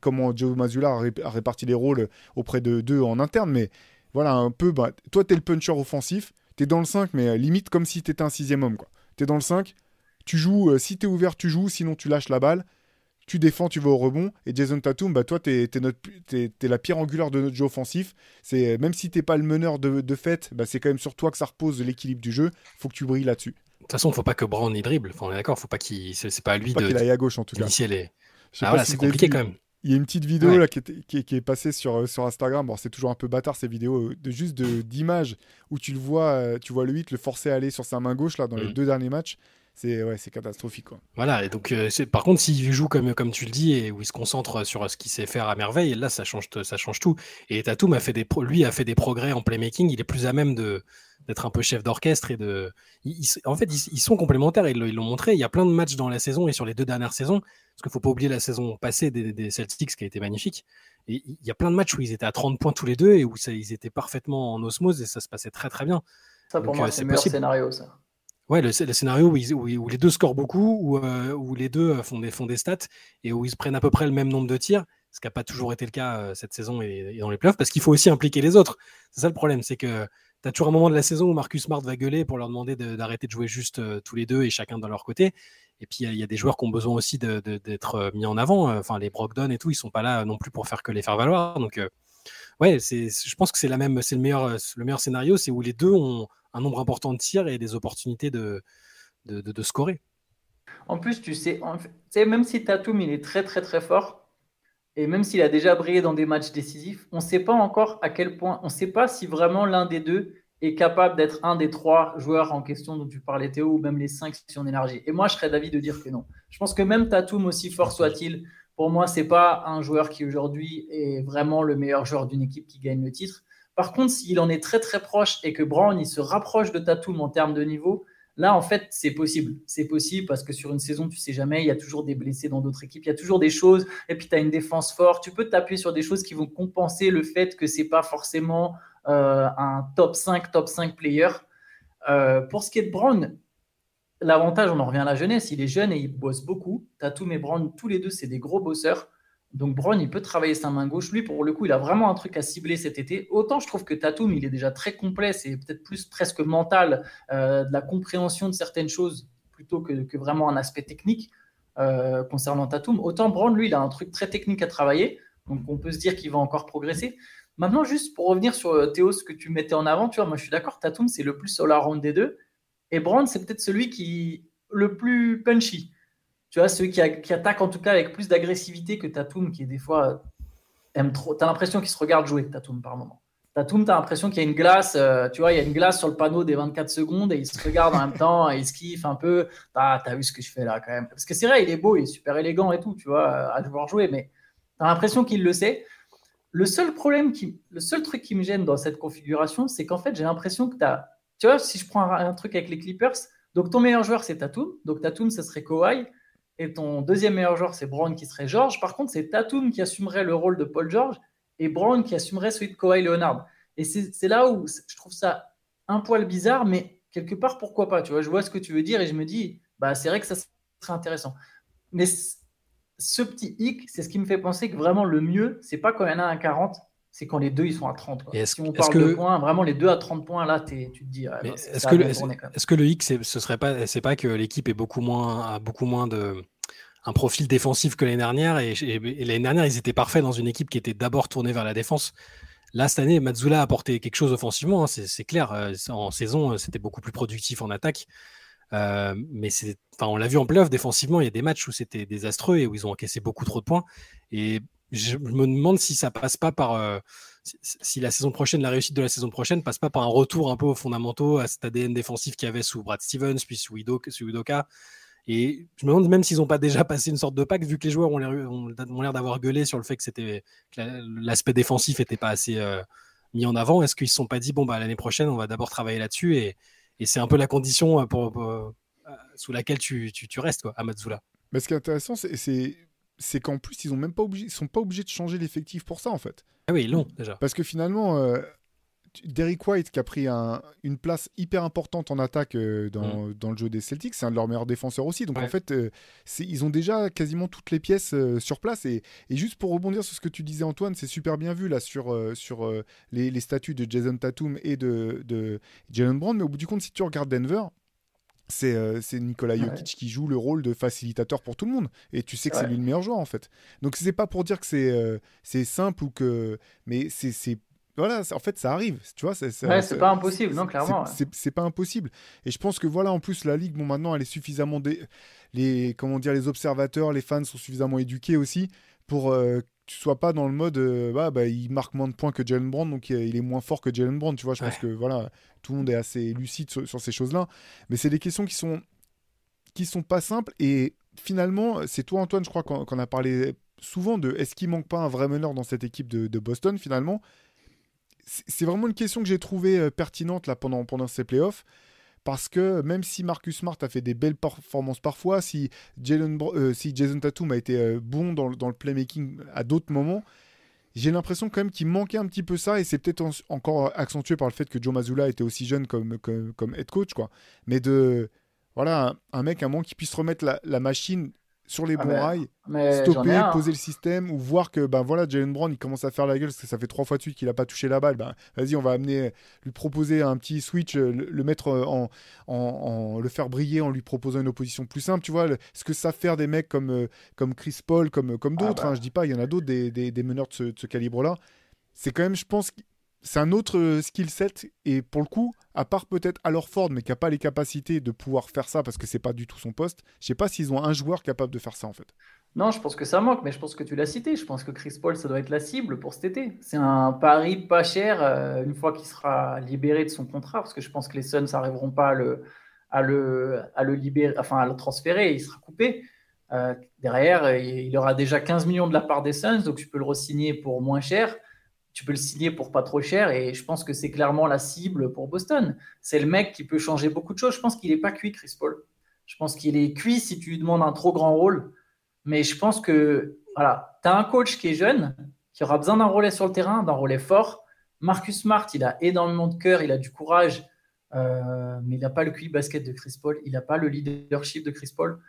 comment Joe Mazzulla a, réparti les rôles auprès de deux en interne, mais voilà, un peu, bah, toi, tu es le puncher offensif, tu es dans le 5, mais euh, limite comme si tu étais un sixième homme. Tu es dans le 5, tu joues, euh, si tu es ouvert, tu joues, sinon tu lâches la balle, tu défends, tu vas au rebond. Et Jason Tatum, bah, toi, tu es, la pierre angulaire de notre jeu offensif. C'est Même si tu pas le meneur de, de fait, bah, c'est quand même sur toi que ça repose l'équilibre du jeu. faut que tu brilles là-dessus. De toute façon, faut pas que Brown y dribble. Enfin, on est d'accord, faut pas qu'il. C'est pas à lui de. qu'il aille à gauche en tout cas. Les... Ah, c'est compliqué quand même. Il y a une petite vidéo là, qui, est, passée sur, euh, sur Instagram. Bon, c'est toujours un peu bâtard ces vidéos, euh, de, juste d'images où tu le vois, euh, tu vois le 8 le forcer à aller sur sa main gauche là, dans les mm. deux derniers matchs. C'est ouais, catastrophique. Quoi. Voilà, et donc par contre, s'il joue comme, comme tu le dis et où il se concentre sur ce qu'il sait faire à merveille, là ça change, ça change tout. Et Tatum a fait des lui a fait des progrès en playmaking. Il est plus à même de, d'être un peu chef d'orchestre et de. en fait, ils, sont complémentaires. Ils l'ont montré. Il y a plein de matchs dans la saison et sur les deux dernières saisons. Parce qu'il faut pas oublier la saison passée des, Celtics qui a été magnifique. Et il y a plein de matchs où ils étaient à 30 points tous les deux et où ils étaient parfaitement en osmose et ça se passait très très bien. Ça pour moi euh, c'est le meilleur scénario ça. Ouais, le, scénario où, les deux scorent beaucoup, où, euh, les deux euh, font des, stats et où ils se prennent à peu près le même nombre de tirs, ce qui n'a pas toujours été le cas cette saison et, dans les playoffs, parce qu'il faut aussi impliquer les autres. C'est ça le problème, c'est que tu as toujours un moment de la saison où Marcus Smart va gueuler pour leur demander d'arrêter de, jouer juste euh, tous les deux et chacun de leur côté. Et puis il y, a des joueurs qui ont besoin aussi d'être euh, mis en avant. Enfin, les Brogdon et tout, ils sont pas là non plus pour faire que les faire valoir. Donc, euh, ouais, je pense que c'est le meilleur scénario, c'est où les deux ont un nombre important de tirs et des opportunités de, de, scorer. En plus, tu sais, même si Tatum il est très très très fort, et même s'il a déjà brillé dans des matchs décisifs, on ne sait pas encore à quel point, on ne sait pas si vraiment l'un des deux est capable d'être un des trois joueurs en question dont tu parlais Théo, ou même les cinq si on élargit. Et moi, je serais d'avis de dire que non. Je pense que même Tatum, aussi fort soit-il, pour moi, c'est pas un joueur qui aujourd'hui est vraiment le meilleur joueur d'une équipe qui gagne le titre. Par contre, s'il en est très très proche et que Brown il se rapproche de Tatum en termes de niveau, Là, en fait, c'est possible. C'est possible parce que sur une saison, tu sais jamais, il y a toujours des blessés dans d'autres équipes, il y a toujours des choses, et puis tu as une défense forte. Tu peux t'appuyer sur des choses qui vont compenser le fait que c'est pas forcément euh, un top 5, top 5 player. Euh, pour ce qui est de Brown, l'avantage, on en revient à la jeunesse, il est jeune et il bosse beaucoup. Tatum et Brown, tous les deux, c'est des gros bosseurs. Donc Brown, il peut travailler sa main gauche. Lui, pour le coup, il a vraiment un truc à cibler cet été. Autant je trouve que Tatum, il est déjà très complet. C'est peut-être plus presque mental, euh, de la compréhension de certaines choses plutôt que, vraiment un aspect technique euh, concernant Tatum. Autant Brown, lui, il a un truc très technique à travailler. Donc on peut se dire qu'il va encore progresser. Maintenant, juste pour revenir sur euh, Théo, ce que tu mettais en avant, tu vois, moi je suis d'accord, Tatum, c'est le plus solar round des deux. Et Brown, c'est peut-être celui qui le plus punchy tu vois, ceux qui, attaquent en tout cas avec plus d'agressivité que Tatum, qui est des fois aime trop. Tu as l'impression qu'il se regarde jouer, Tatum, par moment. Tatum, tu as l'impression qu'il y a une glace, euh, tu vois, il y a une glace sur le panneau des 24 secondes et il se regarde en même temps, et il se kiffe un peu. Ah, t'as vu ce que je fais là quand même. Parce que c'est vrai, il est beau, il est super élégant et tout, tu vois, à devoir jouer, mais tu as l'impression qu'il le sait. Le seul problème, qui, le seul truc qui me gêne dans cette configuration, c'est qu'en fait, j'ai l'impression que tu as. Tu vois, si je prends un, un, truc avec les Clippers, donc ton meilleur joueur, c'est Tatum. Donc Tatum, ce serait Kawhi et ton deuxième meilleur joueur, c'est Brown qui serait George. Par contre, c'est Tatum qui assumerait le rôle de Paul George et Brown qui assumerait celui de Kawhi Leonard. Et c'est là où je trouve ça un poil bizarre, mais quelque part, pourquoi pas Tu vois, je vois ce que tu veux dire et je me dis, bah, c'est vrai que ça serait intéressant. Mais ce petit hic, c'est ce qui me fait penser que vraiment le mieux, c'est pas quand il y en a un 40, c'est quand les deux ils sont à 30. si on parle de points, vraiment les deux à 30 points, là, tu te dis. est-ce que, est que, le X, ce serait pas, c'est pas que l'équipe est beaucoup moins, a beaucoup moins de un profil défensif que l'année dernière et, l'année dernière ils étaient parfaits dans une équipe qui était d'abord tournée vers la défense. Là cette année, Mazzula a apporté quelque chose offensivement, hein, c'est clair. Euh, en saison, c'était beaucoup plus productif en attaque. Euh, mais c'est, on l'a vu en playoff défensivement, il y a des matchs où c'était désastreux et où ils ont encaissé beaucoup trop de points. Et je me demande si ça passe pas par euh, si la saison prochaine, la réussite de la saison prochaine passe pas par un retour un peu aux fondamentaux, à cet ADN défensif qu'il y avait sous Brad Stevens, puis sous, Udoka. Et je me demande même s'ils n'ont pas déjà passé une sorte de pacte, vu que les joueurs ont l'air d'avoir gueulé sur le fait que c'était l'aspect défensif n'était pas assez euh, mis en avant. Est-ce qu'ils ne se sont pas dit, bon, bah, l'année prochaine, on va d'abord travailler là-dessus et, c'est un peu la condition euh, sous laquelle tu, restes, quoi, à Matsula. Mais ce qui est intéressant, c'est qu'en plus, ils ont même pas obligé, sont pas obligés de changer l'effectif pour ça, en fait. Ah oui, ils l'ont déjà. Parce que finalement, euh, Derrick White, qui a pris une place hyper importante en attaque euh, mm. dans, le jeu des Celtics, c'est un de leurs meilleurs défenseurs aussi. Donc en fait, euh, ils ont déjà quasiment toutes les pièces sur place. Et, juste pour rebondir sur ce que tu disais, Antoine, c'est super bien vu là sur, sur les, statuts de Jason Tatum et de, de Jalen Brown. Mais au bout du compte, si tu regardes Denver, c'est euh, Nikola Jokic qui joue le rôle de facilitateur pour tout le monde. Et tu sais que c'est lui le meilleur joueur, en fait. Donc, c'est pas pour dire que c'est euh, c'est simple ou que. Mais c'est. Voilà, en fait, ça arrive. Tu vois, c'est pas impossible, non, clairement. C'est pas impossible. Et je pense que, voilà, en plus, la Ligue, bon, maintenant, elle est suffisamment. Les, comment dire, les observateurs, les fans sont suffisamment éduqués aussi pour euh, tu sois pas dans le mode euh, bah, bah, il marque moins de points que Jalen Brown donc il est moins fort que Jalen Brown tu vois je pense que voilà tout le monde est assez lucide sur, ces choses là mais c'est des questions qui sont qui sont pas simples et finalement c'est toi Antoine je crois qu'on a parlé souvent de est-ce qu'il manque pas un vrai meneur dans cette équipe de, Boston finalement. C'est vraiment une question que j'ai trouvée euh, pertinente là pendant pendant ces playoffs parce que même si Marcus Smart a fait des belles performances parfois, si, euh, si Jason Tatum a été euh, bon dans, le playmaking à d'autres moments, j'ai l'impression quand même qu'il manquait un petit peu ça et c'est peut-être encore accentué par le fait que Joe Mazzulla était aussi jeune comme, comme, head coach, quoi. Mais de voilà, un, mec, un moment qui puisse remettre la machine sur les ah, bons rails, stopper, poser le système, ou voir que ben voilà, Jalen Brown il commence à faire la gueule parce que ça fait trois fois de suite qu'il n'a pas touché la balle. Ben, vas-y, on va amener, lui proposer un petit switch, euh, le, mettre en, en, le faire briller en lui proposant une opposition plus simple. Tu vois, ce que ça fait des mecs comme, euh, comme Chris Paul, comme, comme ah, d'autres. Hein, bah. je dis pas, il y en a d'autres des, des, meneurs de ce, de ce calibre-là. C'est quand même, je pense, c'est un autre euh, skill set et pour le coup, à part peut-être alors Ford, mais qui n'a pas les capacités de pouvoir faire ça parce que c'est pas du tout son poste, je sais pas s'ils ont un joueur capable de faire ça en fait. Non, je pense que ça manque, mais je pense que tu l'as cité. Je pense que Chris Paul, ça doit être la cible pour cet été. C'est un pari pas cher euh, une fois qu'il sera libéré de son contrat, parce que je pense que les Suns n'arriveront pas à le, à le, à le libérer, enfin à le transférer, il sera coupé. Euh, derrière, il aura déjà 15 millions de la part des Suns, donc tu peux le re-signer pour moins cher tu peux le signer pour pas trop cher et je pense que c'est clairement la cible pour Boston. C'est le mec qui peut changer beaucoup de choses. Je pense qu'il n'est pas cuit, Chris Paul. Je pense qu'il est cuit si tu lui demandes un trop grand rôle. Mais je pense que voilà, tu as un coach qui est jeune, qui aura besoin d'un relais sur le terrain, d'un relais fort. Marcus Smart, il a énormément de cœur, il a du courage, euh, mais il n'a pas le QI basket de Chris Paul, il n'a pas le leadership de Chris Paul.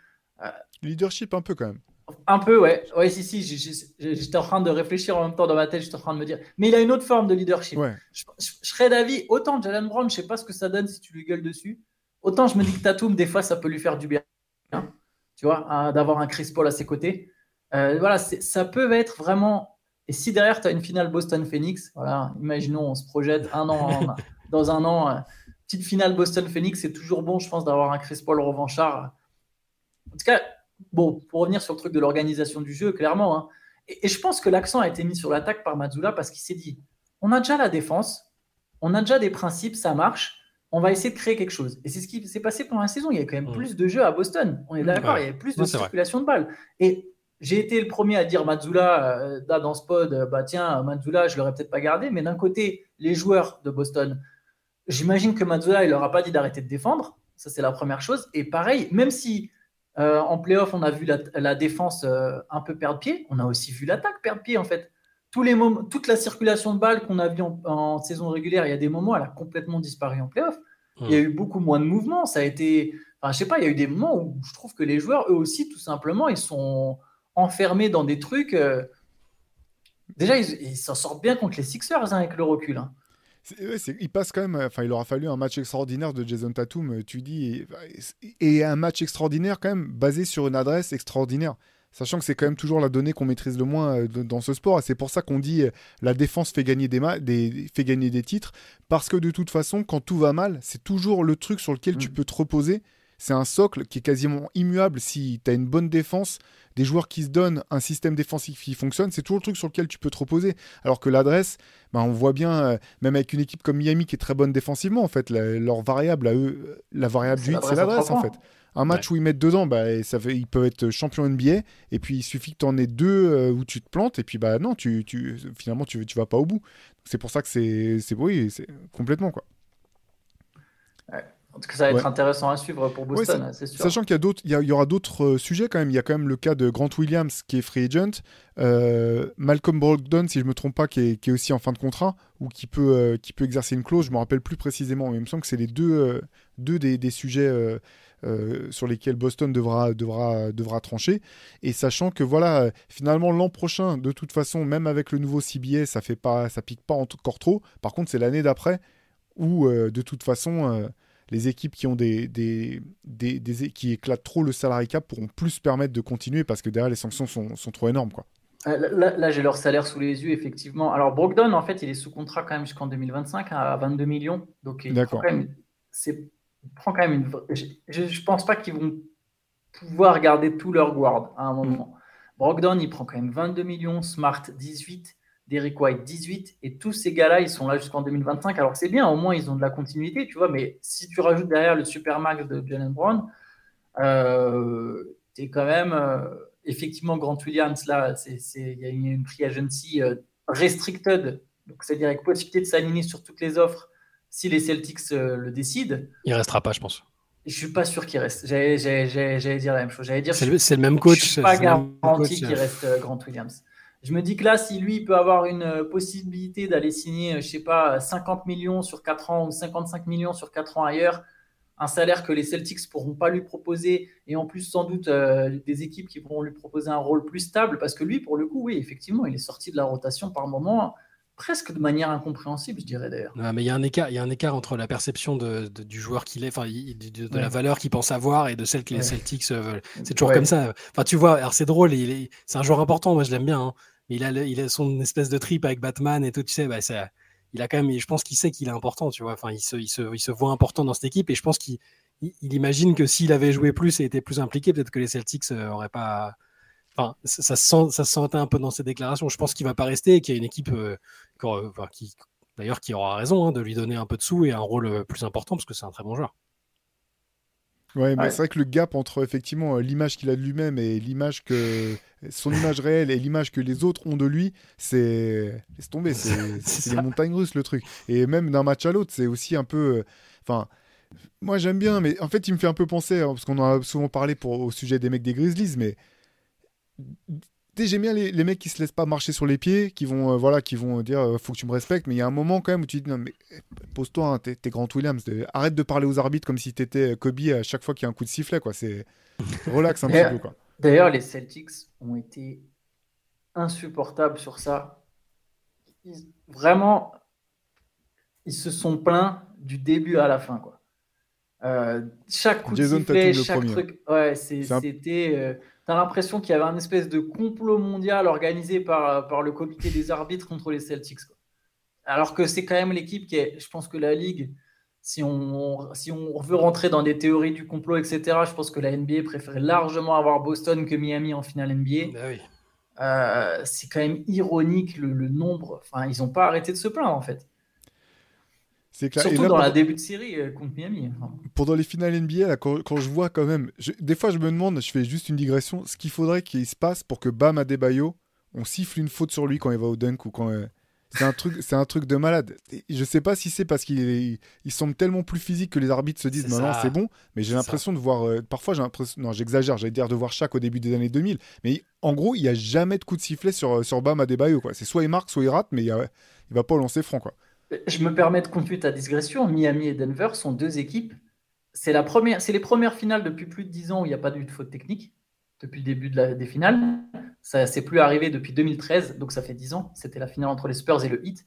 Euh, leadership un peu quand même. Un peu, ouais. Ouais, si, si. J'étais en train de réfléchir en même temps dans ma tête. J'étais en train de me dire. Mais il a une autre forme de leadership. Je, serais d'avis, autant Jalen Brown, je sais pas ce que ça donne si tu lui gueules dessus. Autant je me dis que Tatum, des fois, ça peut lui faire du bien. tu vois, d'avoir un Chris Paul à ses côtés. Euh, voilà, ça peut être vraiment. Et si derrière, tu as une finale Boston-Phoenix, voilà, imaginons, on se projette un an, dans un an, euh, petite finale Boston-Phoenix, c'est toujours bon, je pense, d'avoir un Chris Paul revanchard. En tout cas, bon, pour revenir sur le truc de l'organisation du jeu, clairement, hein, et, je pense que l'accent a été mis sur l'attaque par Mazzula parce qu'il s'est dit on a déjà la défense, on a déjà des principes, ça marche, on va essayer de créer quelque chose. Et c'est ce qui s'est passé pendant la saison. Il y a quand même mmh. plus de jeux à Boston. On est d'accord, il y a plus de circulation de balles. Et j'ai été le premier à dire Mazzula, euh, dans ce pod, euh, bah tiens, Mazzula, je l'aurais peut-être pas gardé. Mais d'un côté, les joueurs de Boston, j'imagine que Mazzula, il leur a pas dit d'arrêter de défendre. Ça, c'est la première chose. Et pareil, même si euh, en playoff, on a vu la, défense euh, un peu perdre pied. On a aussi vu l'attaque perdre pied, en fait. Tous les moments, toute la circulation de balles qu'on a vu en, saison régulière, il y a des moments, elle a complètement disparu en playoff. Il y a hmm. eu beaucoup moins de mouvements. Ça a été. Enfin, je sais pas, il y a eu des moments où je trouve que les joueurs, eux aussi, tout simplement, ils sont enfermés dans des trucs. Euh, Déjà, ils s'en sortent bien contre les Sixers hein, avec le recul. Hein. Il passe quand même. Enfin, il aura fallu un match extraordinaire de Jason Tatum, tu dis, et, et, un match extraordinaire quand même basé sur une adresse extraordinaire. Sachant que c'est quand même toujours la donnée qu'on maîtrise le moins euh, dans ce sport. Et c'est pour ça qu'on dit euh, la défense fait gagner des, des, fait gagner des titres. Parce que de toute façon, quand tout va mal, c'est toujours le truc sur lequel tu mm. peux te reposer. C'est un socle qui est quasiment immuable si tu as une bonne défense, des joueurs qui se donnent un système défensif qui fonctionne, c'est toujours le truc sur lequel tu peux te reposer. Alors que l'adresse, ben on voit bien, euh, même avec une équipe comme Miami qui est très bonne défensivement, en fait, leur variable à eux, la variable du c'est l'adresse en fait. Un match où ils mettent dedans, bah, ça fait, ils peuvent être champions NBA. Et puis il suffit que tu en aies deux euh, où tu te plantes. Et puis bah non, tu, tu finalement tu, tu vas pas au bout. C'est pour ça que c'est oui, c'est complètement quoi. En tout cas, ça va être intéressant à suivre pour Boston, c'est sûr. Sachant qu'il y, a d'autres, il y, aura d'autres euh, sujets quand même. Il y a quand même le cas de Grant Williams qui est free agent, euh, Malcolm Brogdon, si je me trompe pas, qui est, qui est, aussi en fin de contrat ou qui peut, qui peut exercer une clause. Je me rappelle plus précisément, mais il me semble que c'est les deux, deux des, des sujets euh, sur lesquels Boston devra, devra, devra trancher. Et sachant que voilà, finalement l'an prochain, de toute façon, même avec le nouveau CBA, ça fait pas, ça pique pas encore trop. Par contre, c'est l'année d'après où euh, de toute façon euh, les équipes qui ont des, des, des, qui éclatent trop le salary cap pourront plus se permettre de continuer parce que derrière les sanctions sont, sont trop énormes quoi. Là, j'ai leur salaire sous les yeux, effectivement. Alors, Brogdon, en fait, il est sous contrat quand même jusqu'en 2025 à 22 millions. Donc, c'est prend quand même une. Je ne pense pas qu'ils vont pouvoir garder tout leur guard à un moment. Mm. Brogdon, il prend quand même 22 millions, Smart 18, Derrick White 18, et tous ces gars-là, ils sont là jusqu'en 2025. Alors c'est bien, au moins ils ont de la continuité, tu vois, mais si tu rajoutes derrière le super max de Jalen Brown, euh, es quand même. Euh, effectivement, Grant Williams, là, il y a une free agency euh, restricted, donc c'est-à-dire avec possibilité de s'aligner sur toutes les offres si les Celtics euh, le décident. Il restera pas, je pense. Je suis pas sûr qu'il reste. J'allais dire la même chose. J'allais dire. C'est le, même coach. Je suis pas garanti qu'il reste Grant Williams. Je me dis que là, si lui peut avoir une euh, possibilité d'aller signer, je sais pas, 50 millions sur 4 ans ou 55 millions sur 4 ans ailleurs, un salaire que les Celtics pourront pas lui proposer, et en plus sans doute des équipes qui pourront lui proposer un rôle plus stable, parce que lui, pour le coup, oui, effectivement, il est sorti de la rotation par moment presque de manière incompréhensible, je dirais d'ailleurs. mais il y a un écart, il y a un écart entre la perception de, du joueur qu'il est, enfin, de, la valeur qu'il pense avoir et de celle que les Celtics euh, veulent. C'est toujours comme ça. Enfin, tu vois, alors c'est drôle, il c'est un joueur important, moi je l'aime bien, hein. Il a, son espèce de trip avec Batman et tout, tu sais, bah, il a quand même, je pense qu'il sait qu'il est important, tu vois. Enfin, il se, voit important dans cette équipe et je pense qu'il il, imagine que s'il avait joué plus et été plus impliqué, peut-être que les Celtics n'auraient euh, pas Enfin, ça, se sent, sentait un peu dans ses déclarations. Je pense qu'il va pas rester et qu'il y a une équipe euh, qui, d'ailleurs, qui aura raison hein, de lui donner un peu de sous et un rôle euh, plus important parce que c'est un très bon joueur. Ouais, mais c'est vrai que le gap entre effectivement euh, l'image qu'il a de lui-même et l'image que son image réelle et l'image que les autres ont de lui, c'est laisse tomber, c'est les montagnes russes le truc. Et même d'un match à l'autre, c'est aussi un peu, enfin. moi j'aime bien, mais en fait il me fait un peu penser, hein, parce qu'on en a souvent parlé pour, au sujet des mecs des Grizzlies, mais j'aime bien les, mecs qui se laissent pas marcher sur les pieds, qui vont, euh, voilà, qui vont dire euh, faut que tu me respectes, mais il y a un moment quand même où tu dis non, mais eh, pose-toi, hein, t'es, Grant Williams, arrête de parler aux arbitres comme si t'étais Kobe à chaque fois qu'il y a un coup de sifflet, quoi. C'est relax un petit peu, quoi. D'ailleurs, les Celtics ont été insupportables sur ça. vraiment, ils se sont plaints du début à la fin, quoi. Euh, chaque coup de sifflet, chaque truc, ouais, c'était tu as l'impression qu'il y avait un espèce de complot mondial organisé par, par le comité des arbitres contre les Celtics. Alors que c'est quand même l'équipe qui est, je pense que la Ligue, si on, si on veut rentrer dans des théories du complot, etc., je pense que la NBA préférait largement avoir Boston que Miami en finale NBA. Euh, c'est quand même ironique le, le nombre. Enfin, ils n'ont pas arrêté de se plaindre en fait. Surtout dans la début de série euh, contre Miami. Pendant les finales NBA, quand, je vois quand même, des fois je me demande, je fais juste une digression, ce qu'il faudrait qu'il se passe pour que Bam Adebayo, on siffle une faute sur lui quand il va au dunk ou quand. Euh, c'est un truc, c'est un truc de malade. je sais pas si c'est parce qu'il il semble tellement plus physique que les arbitres se disent maintenant c'est bon, mais j'ai l'impression de voir. Euh, parfois j'ai l'impression, non j'exagère, j'allais dire de voir chaque au début des années 2000, mais en gros il y a jamais de coup de sifflet sur sur Bam Adebayo quoi. C'est soit il marque, soit il rate, mais il, a, il va pas lancer franc quoi. Je me permets de conduire ta digression. Miami et Denver sont deux équipes. C'est la première, c'est les premières finales depuis plus de 10 ans où il n'y a pas eu de faute technique depuis le début des finales. Ça s'est plus arrivé depuis 2013, donc ça fait 10 ans. C'était la finale entre les Spurs et le Heat.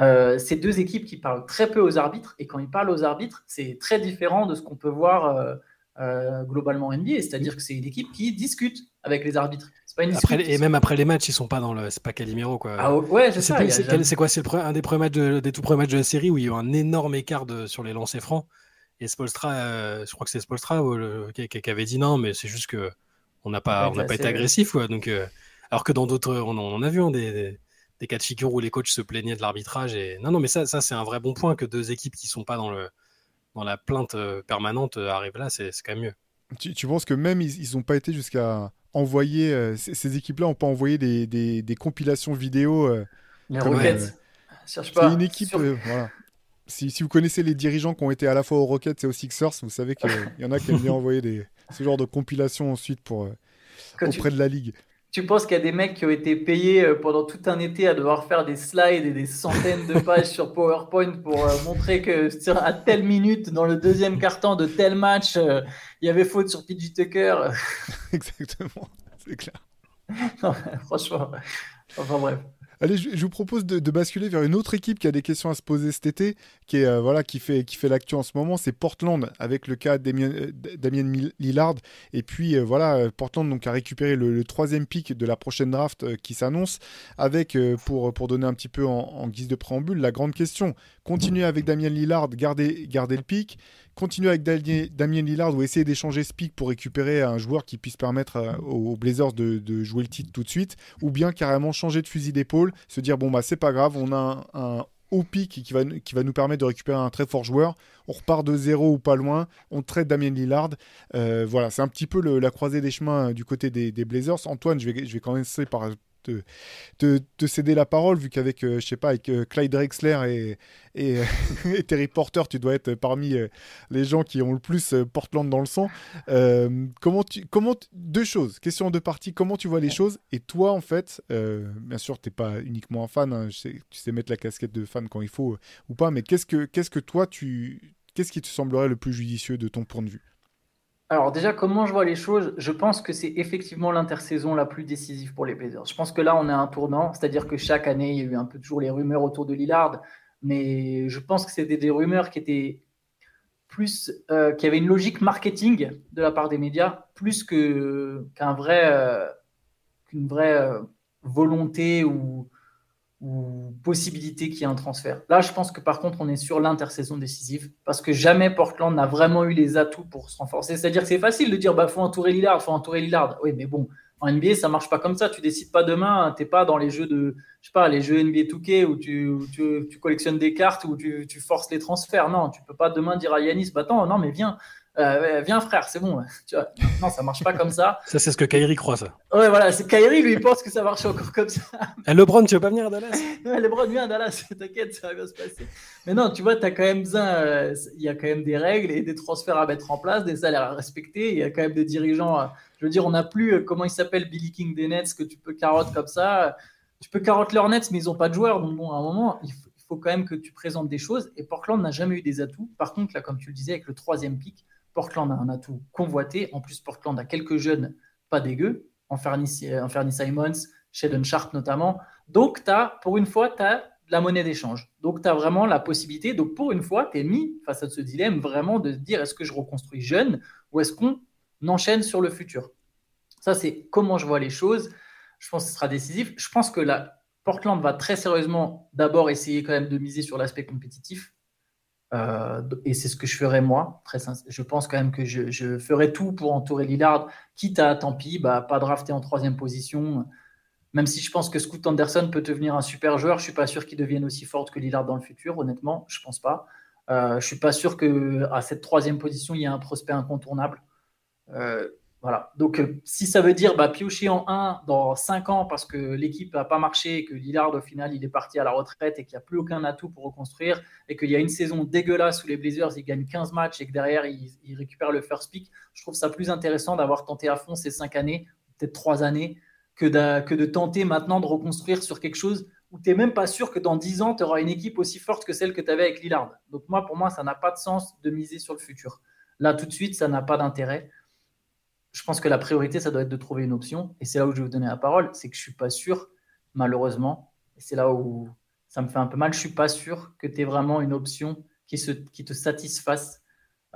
Euh, c'est deux équipes qui parlent très peu aux arbitres, et quand ils parlent aux arbitres, c'est très différent de ce qu'on peut voir euh, euh, globalement en NBA, c'est-à-dire que c'est une équipe qui discute avec les arbitres. Pas une après, et même après les matchs, ils sont pas dans le, c'est pas Calimero quoi. Ah ouais, c'est ça. C'est quoi C'est un des premiers matchs des tout premiers matchs de la série où il y a eu un énorme écart sur les lancers francs. Et Spolstra, je crois que c'est Spolstra qui, avait dit non, mais c'est juste que on n'a pas, on n'a pas été agressif quoi. Donc, alors que dans d'autres, on, on, a vu hein, des des cas de figure où les coachs se plaignaient de l'arbitrage. Et... Non, non, mais ça, ça c'est un vrai bon point que deux équipes qui sont pas dans, le, dans la plainte euh, permanente euh, arrivent là, c'est quand même mieux. Tu, tu, penses que même ils n'ont pas été jusqu'à envoyer, euh, ces, équipes-là n'ont pas envoyé des, des, des, compilations vidéo Les Rockets, cherche pas. C'est une équipe, voilà. Si, si, vous connaissez les dirigeants qui ont été à la fois aux Rockets et aux Sixers, vous savez qu'il y en a qui aiment bien envoyer des, ce genre de compilations ensuite pour, auprès de la ligue. Tu penses qu'il y a des mecs qui ont été payés euh, pendant tout un été à devoir faire des slides et des centaines de pages sur PowerPoint pour euh, montrer que à telle minute dans le deuxième carton de tel match, euh, il y avait faute sur PG Tucker? Exactement, c'est clair. franchement, enfin bref. Allez, je, vous propose de, basculer vers une autre équipe qui a des questions à se poser cet été, qui, est, euh, voilà, qui fait, qui fait l'actu en ce moment, c'est Portland, avec le cas Damien, euh, Damien Lillard. Et puis euh, voilà, Portland donc, a récupéré le, troisième pic de la prochaine draft qui s'annonce, avec, pour, pour donner un petit peu en, guise de préambule, la grande question, continuer avec Damien Lillard, garder, garder le pic, continuer avec Damien Lillard ou essayer d'échanger pick pour récupérer un joueur qui puisse permettre euh, aux Blazers de, jouer le titre tout de suite, ou bien carrément changer de fusil d'épaule, se dire bon bah c'est pas grave, on a un, haut pick qui va, qui va nous permettre de récupérer un très fort joueur. On repart de zéro ou pas loin. On traite Damien Lillard. Euh, voilà, c'est un petit peu la croisée des chemins euh, du côté des, des Blazers. Antoine, je vais, je vais commencer par te, céder la parole, vu qu'avec, euh, je sais pas, avec euh, Clyde Drexler et, et, Terry Porter, tu dois être parmi euh, les gens qui ont le plus Portland dans le sang. comment comment deux choses, question de partie, comment tu vois les choses? Et toi, en fait, bien sûr, tu n'es pas uniquement un fan, hein, tu sais mettre la casquette de fan quand il faut ou pas, mais qu'est-ce que, qu'est-ce que toi, tu, qu'est-ce qui te semblerait le plus judicieux de ton point de vue? Alors déjà, comment je vois les choses? Je pense que c'est effectivement l'intersaison la plus décisive pour les Blazers. Je pense que là, on à un tournant, c'est-à-dire que chaque année, il y a eu un peu toujours les rumeurs autour de Lillard, mais je pense que c'était des rumeurs qui étaient plus, euh, qui avaient une logique marketing de la part des médias, plus vrai, euh, qu'une vraie euh, volonté ou ou possibilité qu'il y ait un transfert. Là, je pense que par contre, on est sur l'intersaison décisive parce que jamais Portland n'a vraiment eu les atouts pour se renforcer. C'est-à-dire que c'est facile de dire bah faut entourer Lillard, faut entourer Lillard. Oui, mais bon, en NBA, ça marche pas comme ça. Tu décides pas demain, tu n'es pas dans les jeux de, je sais pas, les jeux NBA 2K où tu, tu, tu collectionnes des cartes ou tu, tu, forces les transferts. Non, tu peux pas demain dire à Yanis, bah attends, non, mais viens, euh, viens frère, c'est bon. Tu vois, non, ça marche pas comme ça. Ça, c'est ce que Kyrie croit, ça. Ouais, voilà, c'est Kyrie, lui, il pense que ça marche encore comme ça. Et eh, LeBron, tu veux pas venir à Dallas? Ouais, LeBron, viens à Dallas, t'inquiète, ça va bien se passer. Mais non, tu vois, tu as quand même besoin, euh, il y a quand même des règles et des transferts à mettre en place, des salaires à respecter. Il y a quand même des dirigeants. Euh, je veux dire, on n'a plus, comment il s'appelle, Billy King des Nets, que tu peux carotte comme ça. Tu peux carotte leurs Nets, mais ils n'ont pas de joueurs. Donc, bon, à un moment, il faut, il faut quand même que tu présentes des choses. Et Portland n'a jamais eu des atouts. Par contre, là, comme tu le disais, avec le troisième pic, Portland a un atout convoité. En plus, Portland a quelques jeunes pas dégueux, en Fernie, Simons, Sheldon Sharp notamment. Donc, pour une fois, tu as la monnaie d'échange. Donc, tu as vraiment la possibilité. Donc, pour une fois, tu es mis face à ce dilemme vraiment de dire est-ce que je reconstruis jeune ou est-ce qu'on enchaîne sur le futur? Ça, c'est comment je vois les choses. Je pense que ce sera décisif. Je pense que la Portland va très sérieusement d'abord essayer quand même de miser sur l'aspect compétitif. Euh, et c'est ce que je ferai moi. Je pense quand même que je, je, ferai tout pour entourer Lillard, quitte à, tant pis, bah, pas drafter en troisième position. Même si je pense que Scoot Anderson peut devenir un super joueur, je suis pas sûr qu'il devienne aussi fort que Lillard dans le futur. Honnêtement, je pense pas. Euh, je suis pas sûr que à cette troisième position il y ait un prospect incontournable. Euh, voilà. Donc, euh, si ça veut dire bah, piocher en 1 dans 5 ans parce que l'équipe n'a pas marché et que Lillard, au final, il est parti à la retraite et qu'il n'y a plus aucun atout pour reconstruire et qu'il y a une saison dégueulasse où les Blazers, ils gagnent 15 matchs et que derrière, ils, récupèrent le first pick, je trouve ça plus intéressant d'avoir tenté à fond ces 5 années, peut-être 3 années, que de, que de tenter maintenant de reconstruire sur quelque chose où tu n'es même pas sûr que dans 10 ans, tu auras une équipe aussi forte que celle que tu avais avec Lillard. Donc, moi, pour moi, ça n'a pas de sens de miser sur le futur. Là, tout de suite, ça n'a pas d'intérêt. Je pense que la priorité, ça doit être de trouver une option. Et c'est là où je vais vous donner la parole. C'est que je suis pas sûr, malheureusement, et c'est là où ça me fait un peu mal, je suis pas sûr que tu aies vraiment une option qui, se, qui te satisfasse.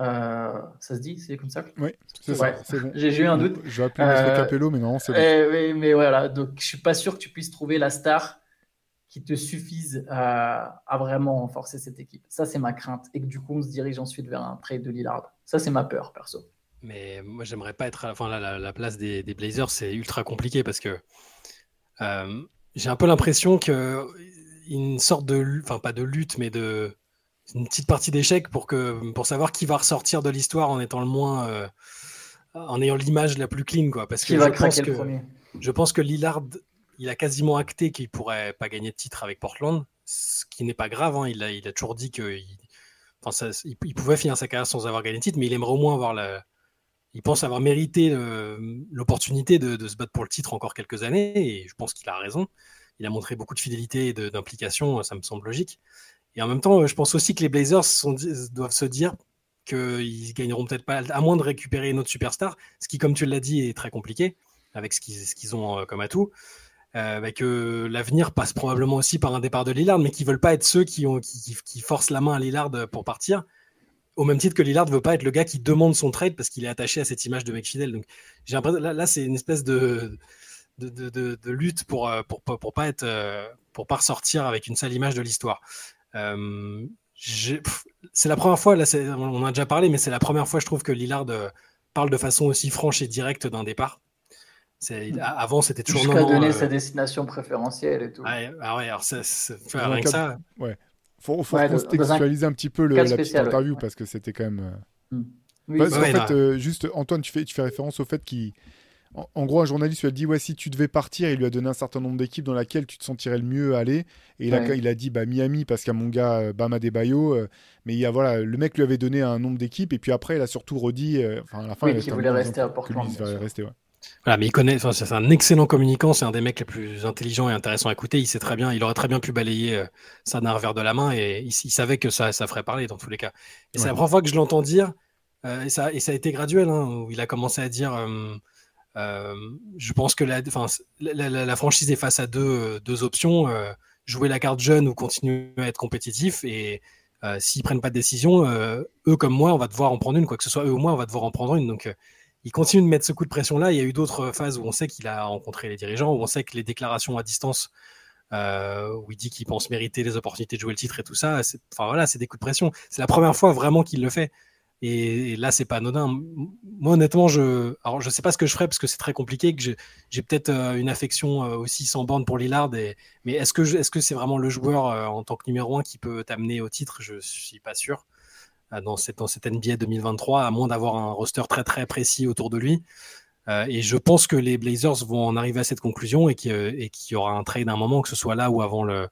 Euh, ça se dit, c'est comme ça Oui, c'est ça. Bon. J'ai eu un doute. Je vais appeler euh, Capello, mais non, c'est bon. Eh mais voilà, donc je suis pas sûr que tu puisses trouver la star qui te suffise à, à vraiment renforcer cette équipe. Ça, c'est ma crainte. Et que du coup, on se dirige ensuite vers un trade de Lillard. Ça, c'est ma peur, perso. Mais moi, j'aimerais pas être à enfin, la, la, place des, des Blazers. C'est ultra compliqué parce que euh, j'ai un peu l'impression que une sorte de, enfin pas de lutte, mais de une petite partie d'échec pour que pour savoir qui va ressortir de l'histoire en étant le moins, euh, en ayant l'image la plus clean, quoi. Parce qui que va je pense que premier? je pense que Lillard, il a quasiment acté qu'il pourrait pas gagner de titre avec Portland, ce qui n'est pas grave. Hein. Il a il a toujours dit que enfin, ça, il, il, pouvait finir sa carrière sans avoir gagné de titre, mais il aimerait au moins avoir la il pense avoir mérité l'opportunité de, se battre pour le titre encore quelques années, et je pense qu'il a raison. Il a montré beaucoup de fidélité et d'implication, ça me semble logique. Et en même temps, je pense aussi que les Blazers doivent se dire qu'ils gagneront peut-être pas, à moins de récupérer une autre superstar, ce qui, comme tu l'as dit, est très compliqué avec ce qu'ils qu ont comme atout. Euh, l'avenir passe probablement aussi par un départ de Lillard, mais qui veulent pas être ceux qui, qui forcent la main à Lillard pour partir au même titre que Lillard ne veut pas être le gars qui demande son trade parce qu'il est attaché à cette image de mec fidèle. Donc, j'ai l'impression là, là c'est une espèce de de, de, de, de, lutte pour, euh, pour, pour, pour pas être euh, pour pas ressortir avec une sale image de l'histoire. Euh, c'est la première fois, là, on en a déjà parlé, mais c'est la première fois, je trouve, que Lillard euh, parle de façon aussi franche et directe d'un départ. Hmm. Avant, c'était toujours Jusqu'à donner sa destination préférentielle et tout. Ah, ah ouais, alors ça, rien que ça. Ouais faut, faut ouais, contextualiser un... un... petit peu le, la petite interview ouais. parce que c'était quand même. Euh... Mm. Oui, parce ouais, en fait, euh, juste Antoine, tu fais, tu fais référence au fait qu'il. En, en, gros, un journaliste lui a dit ouais, si tu devais partir, il lui a donné un certain nombre d'équipes dans laquelle tu te sentirais le mieux aller. Et il, a, il a dit bah, Miami parce qu'il y a mon gars euh, Bama Debayo. Euh, mais il y a, voilà, le mec lui avait donné un nombre d'équipes. Et puis après, il a surtout redit. Euh, enfin, à la fin, oui, il voulait rester à Portland. Il rester, ouais. Voilà, mais il connaît, enfin, c'est un excellent communicant, c'est un des mecs les plus intelligents et intéressants à écouter. Il sait très bien, il aurait très bien pu balayer euh, ça d'un revers de la main et il, il, savait que ça, ça ferait parler dans tous les cas. Et ouais. c'est la première fois que je l'entends dire, euh, et, ça, et ça a été graduel, hein, où il a commencé à dire euh, je pense que la, la, la, la, franchise est face à deux, deux options jouer la carte jeune ou continuer à être compétitif. Et s'ils prennent pas de décision, eux comme moi, on va devoir en prendre une, quoi que ce soit eux ou moi, on va devoir en prendre une. Donc il continue de mettre ce coup de pression-là. Il y a eu d'autres phases où on sait qu'il a rencontré les dirigeants, où on sait que les déclarations à distance, euh, où il dit qu'il pense mériter les opportunités de jouer le titre et tout ça, enfin voilà, c'est des coups de pression. C'est la première fois vraiment qu'il le fait. Et, là, c'est pas anodin. Moi, honnêtement, je, alors je sais pas ce que je ferais parce que c'est très compliqué. Que j'ai peut-être euh, une affection euh, aussi sans borne pour Lillard. Et, mais est-ce que est-ce que c'est vraiment le joueur euh, en tant que numéro un qui peut t'amener au titre? Je suis pas sûr dans cette, dans NBA 2023, à moins d'avoir un roster très très précis autour de lui. Euh, et je pense que les Blazers vont en arriver à cette conclusion et qu'il qu y aura un trade à un moment, que ce soit là ou avant, le,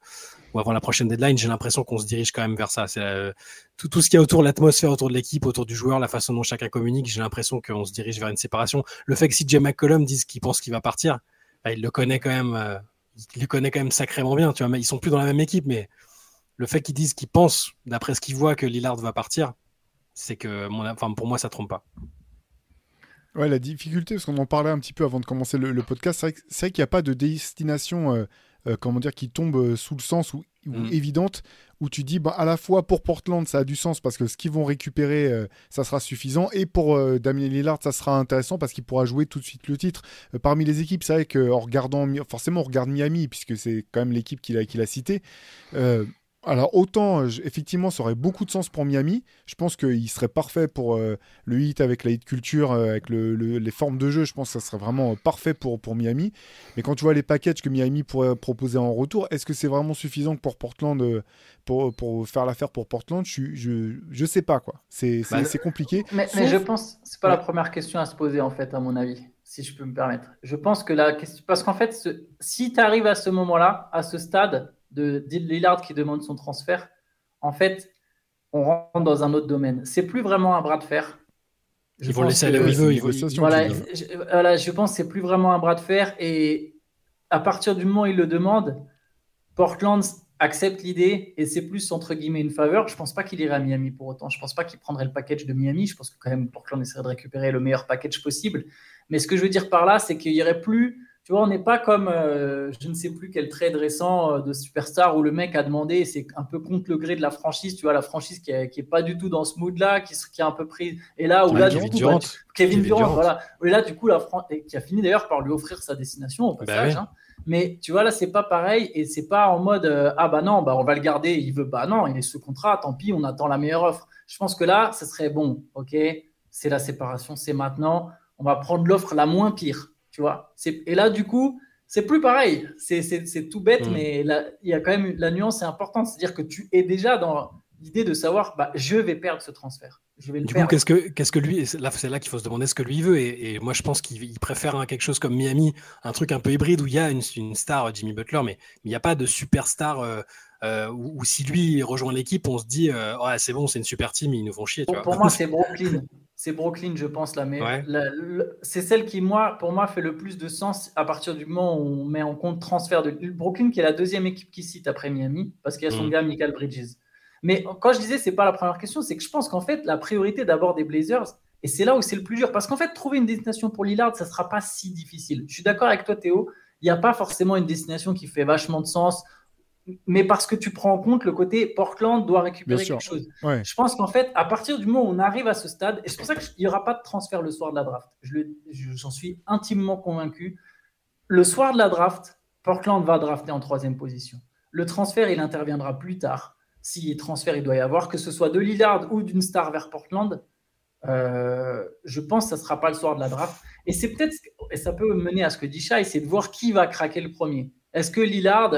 ou avant la prochaine deadline. J'ai l'impression qu'on se dirige quand même vers ça. Euh, tout, tout ce qu'il y a autour, l'atmosphère autour de l'équipe, autour du joueur, la façon dont chacun communique. J'ai l'impression qu'on se dirige vers une séparation. Le fait que Jay McCollum dise qu'il pense qu'il va partir, bah, il le connaît quand même, euh, il le connaît quand même sacrément bien. Tu vois, ils sont plus dans la même équipe, mais le fait qu'ils disent qu'ils pensent, d'après ce qu'ils voient, que Lillard va partir, c'est que mon, enfin, pour moi, ça trompe pas. Ouais, la difficulté, parce qu'on en parlait un petit peu avant de commencer le, le podcast, c'est vrai, qu'il n'y a pas de destination, euh, euh, comment dire, qui tombe euh, sous le sens ou, ou mm. évidente, où tu dis, bah, à la fois pour Portland, ça a du sens parce que ce qu'ils vont récupérer, euh, ça sera suffisant, et pour Damien Lillard, ça sera intéressant parce qu'il pourra jouer tout de suite le titre. parmi les équipes, c'est vrai qu'en regardant, forcément, on regarde Miami, puisque c'est quand même l'équipe qu'il a, qu'il a citée. Alors autant, effectivement, ça aurait beaucoup de sens pour Miami. Je pense qu'il serait parfait pour euh, le hit avec la hit culture, euh, avec le, le, les formes de jeu. Je pense que ça serait vraiment parfait pour, pour Miami. Mais quand tu vois les packages que Miami pourrait proposer en retour, est-ce que c'est vraiment suffisant pour Portland, euh, pour, pour faire l'affaire pour Portland? Je, je, je sais pas quoi. C'est bah, compliqué. Mais, Sauf... mais, je pense, c'est pas ouais. la première question à se poser en fait, à mon avis, si je peux me permettre. Je pense que la question, parce qu'en fait, ce... si tu arrives à ce moment-là, à ce stade de Lillard qui demande son transfert, en fait, on rentre dans un autre domaine. C'est plus vraiment un bras de fer. Je ils vont laisser aller où ils veulent. Voilà, je, voilà, je pense que c'est plus vraiment un bras de fer. Et à partir du moment où il le demande, Portland accepte l'idée et c'est plus entre guillemets une faveur. Je pense pas qu'il irait à Miami pour autant. Je pense pas qu'il prendrait le package de Miami. Je pense que quand même Portland essaierait de récupérer le meilleur package possible. Mais ce que je veux dire par là, c'est qu'il y aurait plus tu vois, on n'est pas comme euh, je ne sais plus quel trade récent euh, de Superstar où le mec a demandé, c'est un peu contre le gré de la franchise, tu vois, la franchise qui n'est est pas du tout dans ce mood-là, qui, qui est un peu pris. Et là, où là, du coup, bah, Kevin, Durant, voilà. Et là, du coup, la qui a fini d'ailleurs par lui offrir sa destination au bah passage. Hein. Mais tu vois, là, c'est pas pareil et c'est pas en mode euh, ah bah non, bah on va le garder, il veut, bah non, il est sous contrat, tant pis, on attend la meilleure offre. Je pense que là, ce serait bon, ok, c'est la séparation, c'est maintenant, on va prendre l'offre la moins pire tu vois. Et là, du coup, c'est plus pareil. C'est tout bête, mm. mais il y a quand même la nuance est importante. C'est-à-dire que tu es déjà dans l'idée de savoir, bah, je vais perdre ce transfert. Je vais du coup, qu'est-ce que, qu'est-ce que lui, là, c'est là qu'il faut se demander ce que lui veut. Et, moi, je pense qu'il préfère quelque chose comme Miami, un truc un peu hybride où il y a une, star, Jimmy Butler, mais il n'y a pas de superstar. Euh, euh, où, si lui rejoint l'équipe, on se dit, euh, c'est bon, c'est une super team, ils nous font chier. pour moi, c'est Brooklyn c'est Brooklyn, je pense, là. Mais c'est celle qui, moi, pour moi, fait le plus de sens à partir du moment où on met en compte transfert de Brooklyn, qui est la deuxième équipe qui cite après Miami, parce qu'il y a son mm. gars, Michael Bridges. Mais quand je disais, c'est pas la première question, c'est que je pense qu'en fait, la priorité d'abord des Blazers, et c'est là où c'est le plus dur, parce qu'en fait, trouver une destination pour Lillard, ça sera pas si difficile. Je suis d'accord avec toi, Théo. Il n'y a pas forcément une destination qui fait vachement de sens mais parce que tu prends en compte le côté Portland doit récupérer quelque chose. Je pense qu'en fait, à partir du moment où on arrive à ce stade, et c'est pour ça qu'il n'y aura pas de transfert le soir de la draft, j'en suis intimement convaincu. Le soir de la draft, Portland va drafter en troisième position. Le transfert, il interviendra plus tard. Si transfert il doit y avoir, que ce soit de Lillard ou d'une star vers Portland, euh, je pense que ça ne sera pas le soir de la draft. Et c'est peut-être, et ça peut mener à ce que dit Shai, c'est de voir qui va craquer le premier. Est-ce que Lillard,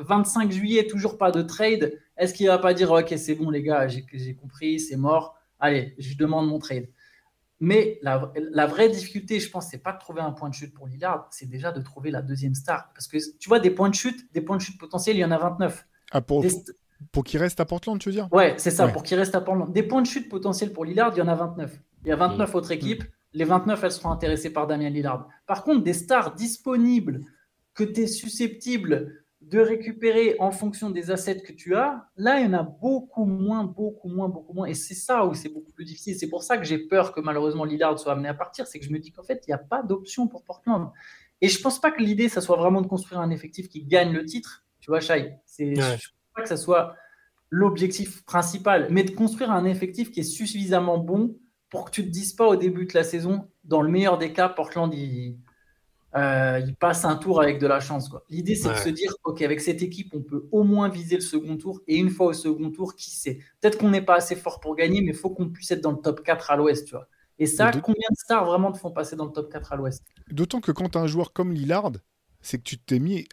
25 euh, juillet, toujours pas de trade Est-ce qu'il va pas dire Ok, c'est bon, les gars, j'ai compris, c'est mort. Allez, je demande mon trade. Mais la, vraie difficulté, je pense, c'est pas de trouver un point de chute pour Lillard, c'est déjà de trouver la deuxième star. Parce que tu vois, des points de chute, des points de chute potentiels, il y en a 29. Ah, pour, pour qu'il reste à Portland, tu veux dire? Ouais, c'est ça, pour qu'il reste à Portland. Des points de chute potentiels pour Lillard, il y en a 29. Il y a 29 autres équipes. Les 29, elles seront intéressées par Damien Lillard. Par contre, des stars disponibles que tu es susceptible de récupérer en fonction des assets que tu as, là, il y en a beaucoup moins, beaucoup moins, beaucoup moins. Et c'est ça où c'est beaucoup plus difficile. C'est pour ça que j'ai peur que malheureusement Lillard soit amené à partir. C'est que je me dis qu'en fait, il n'y a pas d'option pour Portland. Et je ne pense pas que l'idée, ça soit vraiment de construire un effectif qui gagne le titre. Tu vois, Shai, c'est, je ne pense pas que ça soit l'objectif principal, mais de construire un effectif qui est suffisamment bon pour que tu ne te dises pas au début de la saison, dans le meilleur des cas, Portland, il, euh, il passe un tour avec de la chance. L'idée, c'est de se dire, OK, avec cette équipe, on peut au moins viser le second tour. Et une fois au second tour, qui sait? Peut-être qu'on n'est pas assez fort pour gagner, mais il faut qu'on puisse être dans le top 4 à l'ouest. Tu vois. Et ça, combien de stars vraiment te font passer dans le top 4 à l'ouest? D'autant que quand tu as un joueur comme Lillard, c'est que tu t'es mis.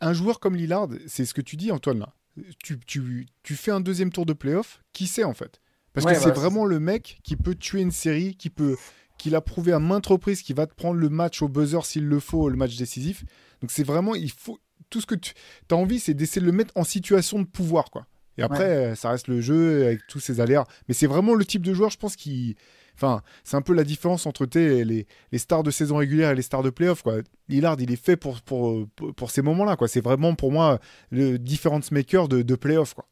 Un joueur comme Lillard, c'est ce que tu dis, Antoine, là. Tu, tu, tu fais un deuxième tour de playoff, qui sait en fait? Parce que c'est vraiment le mec qui peut tuer une série, qui peut, qu'il a prouvé à maintes reprises qu'il va te prendre le match au buzzer s'il le faut, le match décisif. Donc c'est vraiment, il faut tout ce que tu as envie, c'est d'essayer de le mettre en situation de pouvoir, quoi. Et après, ça reste le jeu avec tous ses aléas. Mais c'est vraiment le type de joueur, je pense, qui. Enfin, c'est un peu la différence entre les, les, stars de saison régulière et les stars de playoff. Quoi. Lillard, il est fait pour, pour, pour, ces moments-là. Quoi. C'est vraiment pour moi le difference maker de, de playoff. Quoi.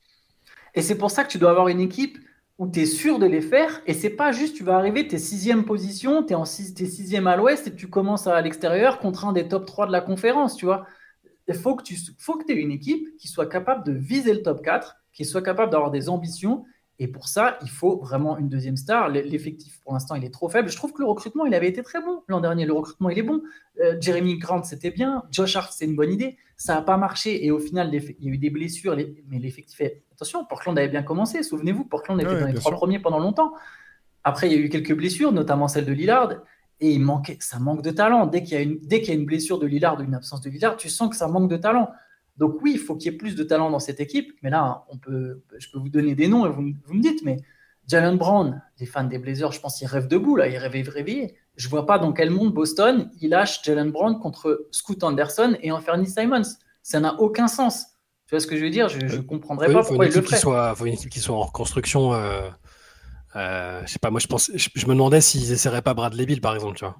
Et c'est pour ça que tu dois avoir une équipe où tu es sûr de les faire et c'est pas juste tu vas arriver, tu es sixième position, tu es, en sixième à l'ouest et tu commences à, l'extérieur contre un des top 3 de la conférence, tu vois. Il faut que tu faut que aies une équipe qui soit capable de viser le top 4, qui soit capable d'avoir des ambitions et pour ça, il faut vraiment une deuxième star. L'effectif, pour l'instant, il est trop faible. Je trouve que le recrutement, il avait été très bon l'an dernier. Le recrutement, il est bon. Euh, Jeremy Grant, c'était bien. Josh Hart, c'est une bonne idée. Ça n'a pas marché. Et au final, il y a eu des blessures. Mais l'effectif est... Attention, Portland avait bien commencé. Souvenez-vous, Portland était dans les trois premiers pendant longtemps. Après, il y a eu quelques blessures, notamment celle de Lillard. Et il manquait, ça manque de talent. Dès qu'il y, a une, dès qu'il y a une blessure de Lillard ou une absence de Lillard, tu sens que ça manque de talent. Donc oui, il faut qu'il y ait plus de talent dans cette équipe. Mais là, on peut, je peux vous donner des noms et vous, me dites, mais Jalen Brown, les fans des Blazers, je pense qu'ils rêvent debout, là, ils rêvent réveillés. Je vois pas dans quel monde Boston, il lâche Jalen Brown contre Scoot Anderson et Anthony Simons. Ça n'a aucun sens. Tu vois ce que je veux dire? Je ne comprendrais pas pourquoi il le. Soit, faut une équipe qui soit en reconstruction. Euh, euh, je sais pas, moi je pense, je, me demandais s'ils essaieraient pas Bradley Bill par exemple, tu vois.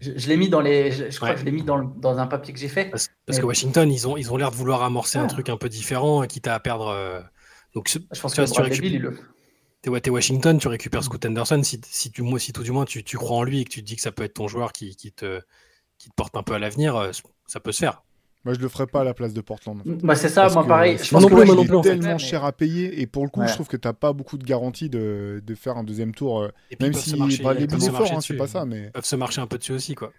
Je, l'ai mis dans les. Je, crois que je l'ai mis dans, dans, un papier que j'ai fait. Parce, que Washington, ils ont ils ont l'air de vouloir amorcer un truc un peu différent, quitte à perdre. Euh, donc, je pense que Bradley Bill, il le. T'es Washington, tu récupères Scoot Anderson. Si, si, tu, si tout du moins tu, tu, crois en lui et que tu te dis que ça peut être ton joueur qui, qui, te, qui te porte un peu à l'avenir, euh, ça peut se faire. Moi, je le ferais pas à la place de Portland. Bah, c'est ça, moi, pareil. Je pense que est tellement cher à payer. Et pour le coup, je trouve que tu n'as pas beaucoup de garantie de, de, faire un deuxième tour. Euh, même si Bradley Beal est fort, hein, c'est pas ça. Mais... Ils peuvent se marcher un peu dessus aussi. quoi.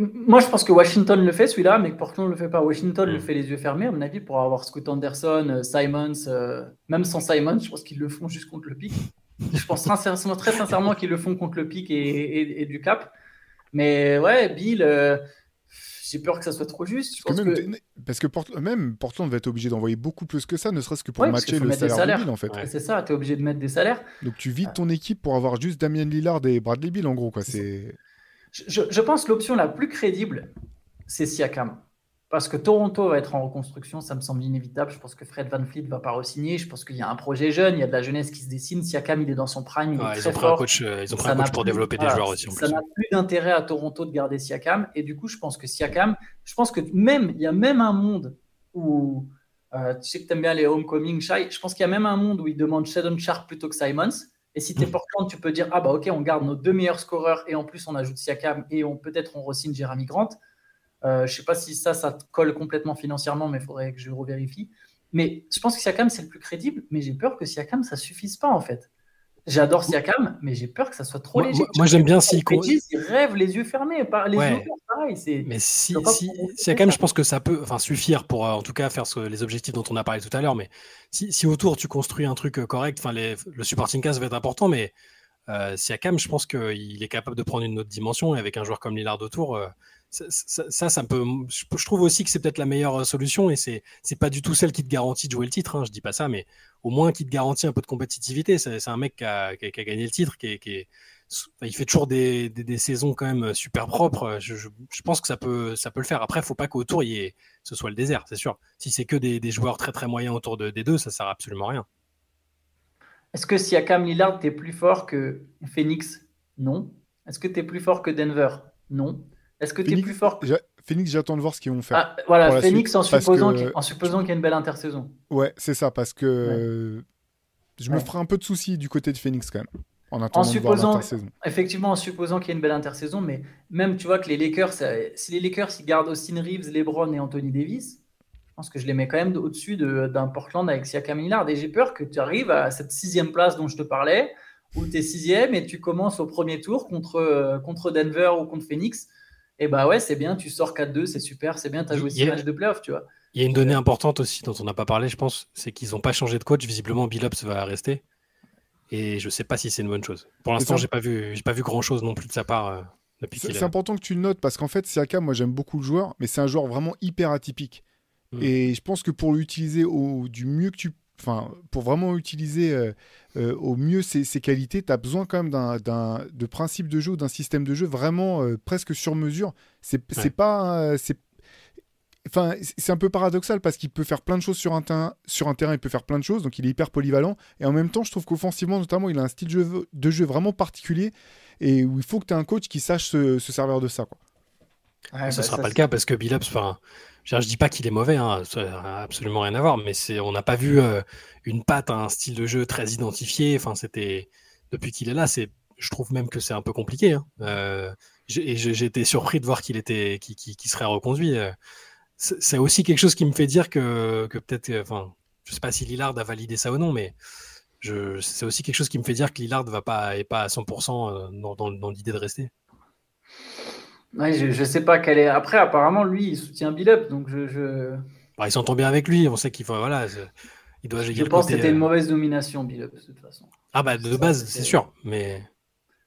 Euh, moi, je pense que Washington le fait, celui-là, mais que Portland ne le fait pas. Washington le mm. fait les yeux fermés, à mon avis, pour avoir Scott Anderson, Simons. même sans Simons, je pense qu'ils le font juste contre le pic. je pense sincèrement, très sincèrement qu'ils le font contre le pic et, et, du cap. Mais ouais, Bill, euh, j'ai peur que ça soit trop juste. Parce que même Portland va être obligé d'envoyer beaucoup plus que ça, ne serait-ce que pour matcher le salaire de Bill, en fait. C'est ça, tu es obligé de mettre des salaires. Donc tu vides ton équipe pour avoir juste Damien Lillard et Bradley Bill, en gros. Quoi. C'est... Je, je pense l'option la plus crédible, c'est Siakam parce que Toronto va être en reconstruction, ça me semble inévitable. Je pense que Fred Van Fleet va pas re-signer. Je pense qu'il y a un projet jeune, il y a de la jeunesse qui se dessine. Siakam, il est dans son prime, il est ils, ont fort. Un coach, euh, ils ont pris un coach pour développer des joueurs aussi. ça n'a plus d'intérêt à Toronto de garder Siakam. Et du coup, je pense que Siakam, je pense que même, il y a même un monde où, euh, tu sais que tu aimes bien les homecoming, Shai, je pense qu'il y a même un monde où il demande Sheldon Sharp plutôt que Simons. Et si tu es mm. Portland, tu peux dire, ah bah ok, on garde nos deux meilleurs scoreurs et en plus on ajoute Siakam et on peut-être on re-signe Jeremy Grant. Euh, je ne sais pas si ça, ça colle complètement financièrement, mais il faudrait que je revérifie. Mais je pense que Siakam, c'est le plus crédible, mais j'ai peur que Siakam, ça ne suffise pas en fait. J'adore Siakam, mais j'ai peur que ça soit trop léger. Moi, j'aime bien si il rêve les yeux fermés, les yeux pareil. Mais si, si Siakam, je pense que ça peut, enfin, suffire pour, euh, en tout cas, faire les objectifs dont on a parlé tout à l'heure. Mais si, si, autour tu construis un truc euh, correct, enfin, le supporting cast va être important, mais euh, Siakam, je pense qu'il est capable de prendre une autre dimension et avec un joueur comme Lillard autour ça, ça, peut. Je trouve aussi que c'est peut-être la meilleure euh, solution et c'est c'est pas du tout celle qui te garantit de jouer le titre. Hein, je dis pas ça, mais au moins qui te garantit un peu de compétitivité. C'est un mec qui a, qui, a, gagné le titre, qui, qui il fait toujours des, des, saisons quand même euh, super propres. Je, je, pense que ça peut ça peut le faire. Après, faut pas qu'autour y ait, ce soit le désert, c'est sûr. Si c'est que des, des, joueurs très très moyens autour de, des deux, ça sert absolument à rien. Est-ce que si à Cam Lillard, tu es plus fort que Phoenix? Non. Est-ce que tu es plus fort que Denver? Non. Est-ce que tu es plus fort Phoenix, j'attends de voir ce qu'ils vont faire. Ah, voilà, Phoenix en, supposant qu'il y a une belle intersaison. Ouais, c'est ça, parce que je me ferai un peu de soucis du côté de Phoenix quand même. En attendant supposant, de voir effectivement, en supposant qu'il y ait une belle intersaison, mais même tu vois que les Lakers, si les Lakers ils gardent Austin Reeves, LeBron et Anthony Davis, je pense que je les mets quand même au-dessus d'un Portland avec Siakam Lillard. Et j'ai peur que tu arrives à cette sixième place dont je te parlais, où tu es sixième et tu commences au premier tour contre, contre Denver ou contre Phoenix et bah ouais, c'est bien, tu sors 4-2, c'est super, c'est bien, tu as joué 6 matchs de playoff, tu vois. Il y a une donnée importante aussi dont on n'a pas parlé, je pense, c'est qu'ils n'ont pas changé de coach. Visiblement, Billups va rester. Et je ne sais pas si c'est une bonne chose. Pour l'instant, j'ai pas vu, j'ai pas vu grand chose non plus de sa part. Euh, c'est important que tu le notes parce qu'en fait, Siakam, moi j'aime beaucoup le joueur, mais c'est un joueur vraiment hyper atypique. Mm. Et je pense que pour l'utiliser au du mieux que tu enfin, pour vraiment utiliser euh, euh, au mieux ses, qualités, tu as besoin quand même d'un, de principe de jeu ou d'un système de jeu vraiment euh, presque sur mesure. C'est, pas. c'est, enfin, c'est un peu paradoxal parce qu'il peut faire plein de choses sur un, terrain, sur un terrain, il peut faire plein de choses, donc il est hyper polyvalent. Et en même temps, je trouve qu'offensivement, notamment, il a un style de jeu, de jeu vraiment particulier et où il faut que tu aies un coach qui sache se, servir de ça. Quoi. ce ne bah, sera pas le cas parce que Billups, enfin, je, ne dis pas qu'il est mauvais, hein, ça n'a absolument rien à voir, mais on n'a pas vu euh, une patte, un style de jeu très identifié. Enfin, depuis qu'il est là, je trouve même que c'est un peu compliqué. Hein. Euh, été surpris de voir qu'il était, serait reconduit. Euh. C'est aussi quelque chose qui me fait dire que, que peut-être, enfin, je sais pas si Lillard a validé ça ou non, mais c'est aussi quelque chose qui me fait dire que Lillard va pas, pas à 100% dans, dans, dans l'idée de rester je, ne sais pas quelle est. Après, apparemment, lui, il soutient Billup, donc je. je... Bah, il s'entend bien avec lui. On sait qu'il faut. Voilà, il doit. Je pense que c'était une euh, mauvaise nomination, Billup, de toute façon. Ah bah de base, c'est sûr, mais.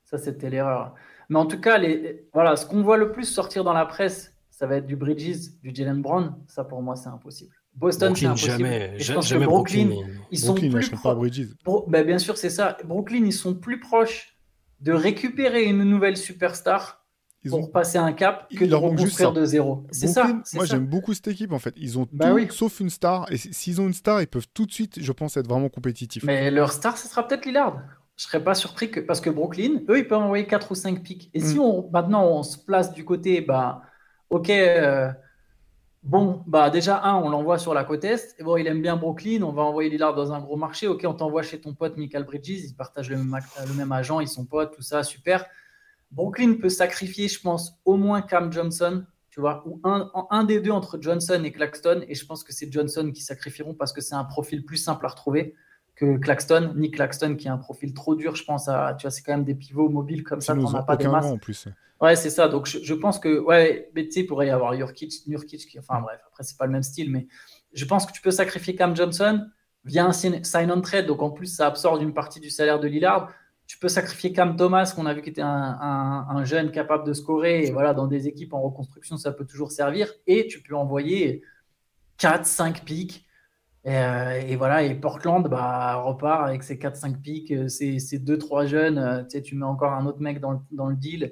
Ça, c'était l'erreur. Mais en tout cas, les... voilà, ce qu'on voit le plus sortir dans la presse, ça va être du Bridges, du Jalen Brown. Ça, pour moi, c'est impossible. Boston, c'est impossible. Jamais, jamais Brooklyn, ils sont Brooklyn, plus pas Bridges. Ben, bien sûr, c'est ça. Brooklyn, ils sont plus proches de récupérer une nouvelle superstar pour passer un cap que de reconstruire de zéro. C'est ça. Moi, j'aime beaucoup cette équipe en fait. Ils ont bah tout sauf une star. Et s'ils ont une star, ils peuvent tout de suite, je pense, être vraiment compétitifs. Mais leur star, ce sera peut-être Lillard. Je serais pas surpris que parce que Brooklyn, eux, ils peuvent envoyer 4 ou 5 pics. Et si mm. on, maintenant on se place du côté, bah, ok, euh, Bon, bah déjà, un, on l'envoie sur la côte Est. Et bon, il aime bien Brooklyn. On va envoyer Lillard dans un gros marché. Ok, on t'envoie chez ton pote Michael Bridges. Ils partagent le même, le même agent. Ils sont potes, tout ça, super. Brooklyn peut sacrifier, je pense, au moins Cam Johnson, tu vois, ou un, un des deux entre Johnson et Claxton. Et je pense que c'est Johnson qui sacrifieront parce que c'est un profil plus simple à retrouver que Claxton. Nick Claxton qui a un profil trop dur, je pense à, tu vois, c'est quand même des pivots mobiles comme ça, t'en as pas des masses. en plus. Ouais, c'est ça. Donc je, pense que, ouais, mais tu sais, pourrait y avoir Nurkic, qui, enfin bref, après c'est pas le même style, mais je pense que tu peux sacrifier Cam Johnson via un sign-on trade, donc en plus ça absorbe une partie du salaire de Lillard. Tu peux sacrifier Cam Thomas, qu'on a vu qui était un, jeune capable de scorer, voilà, dans des équipes en reconstruction, ça peut toujours servir. Et tu peux envoyer 4, 5 pics euh, et, voilà, Portland bah, repart avec ses 4-5 pics, euh, ses, 2-3 jeunes. Euh, tu, mets encore un autre mec dans le, deal.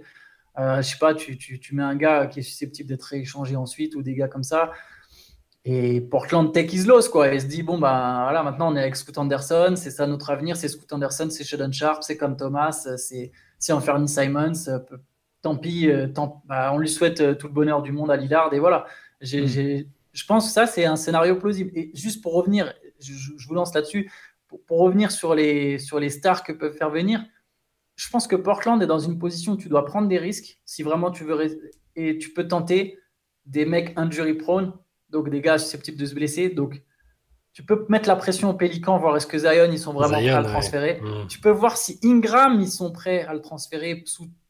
Je sais pas, tu, mets un gars qui est susceptible d'être échangé ensuite ou des gars comme ça. Et Portland take his loss, quoi. Et se dit, bon, bah voilà, maintenant on est avec Scoot Anderson, c'est ça notre avenir, c'est Scoot Anderson, c'est Sheldon Sharp, c'est comme Thomas, c'est Anthony Simons. Tant pis, tant, bah, on lui souhaite tout le bonheur du monde à Lillard. Et voilà. Mm je pense que ça, c'est un scénario plausible. Et juste pour revenir, je, vous lance là-dessus, pour, revenir sur les, sur les stars que peuvent faire venir, je pense que Portland est dans une position où tu dois prendre des risques si vraiment tu veux. Et tu peux tenter des mecs injury prone, donc des gars susceptibles de se blesser. Donc, tu peux mettre la pression au Pélican, voir est-ce que Zion, ils sont vraiment prêts à le transférer. Mm. Tu peux voir si Ingram, ils sont prêts à le transférer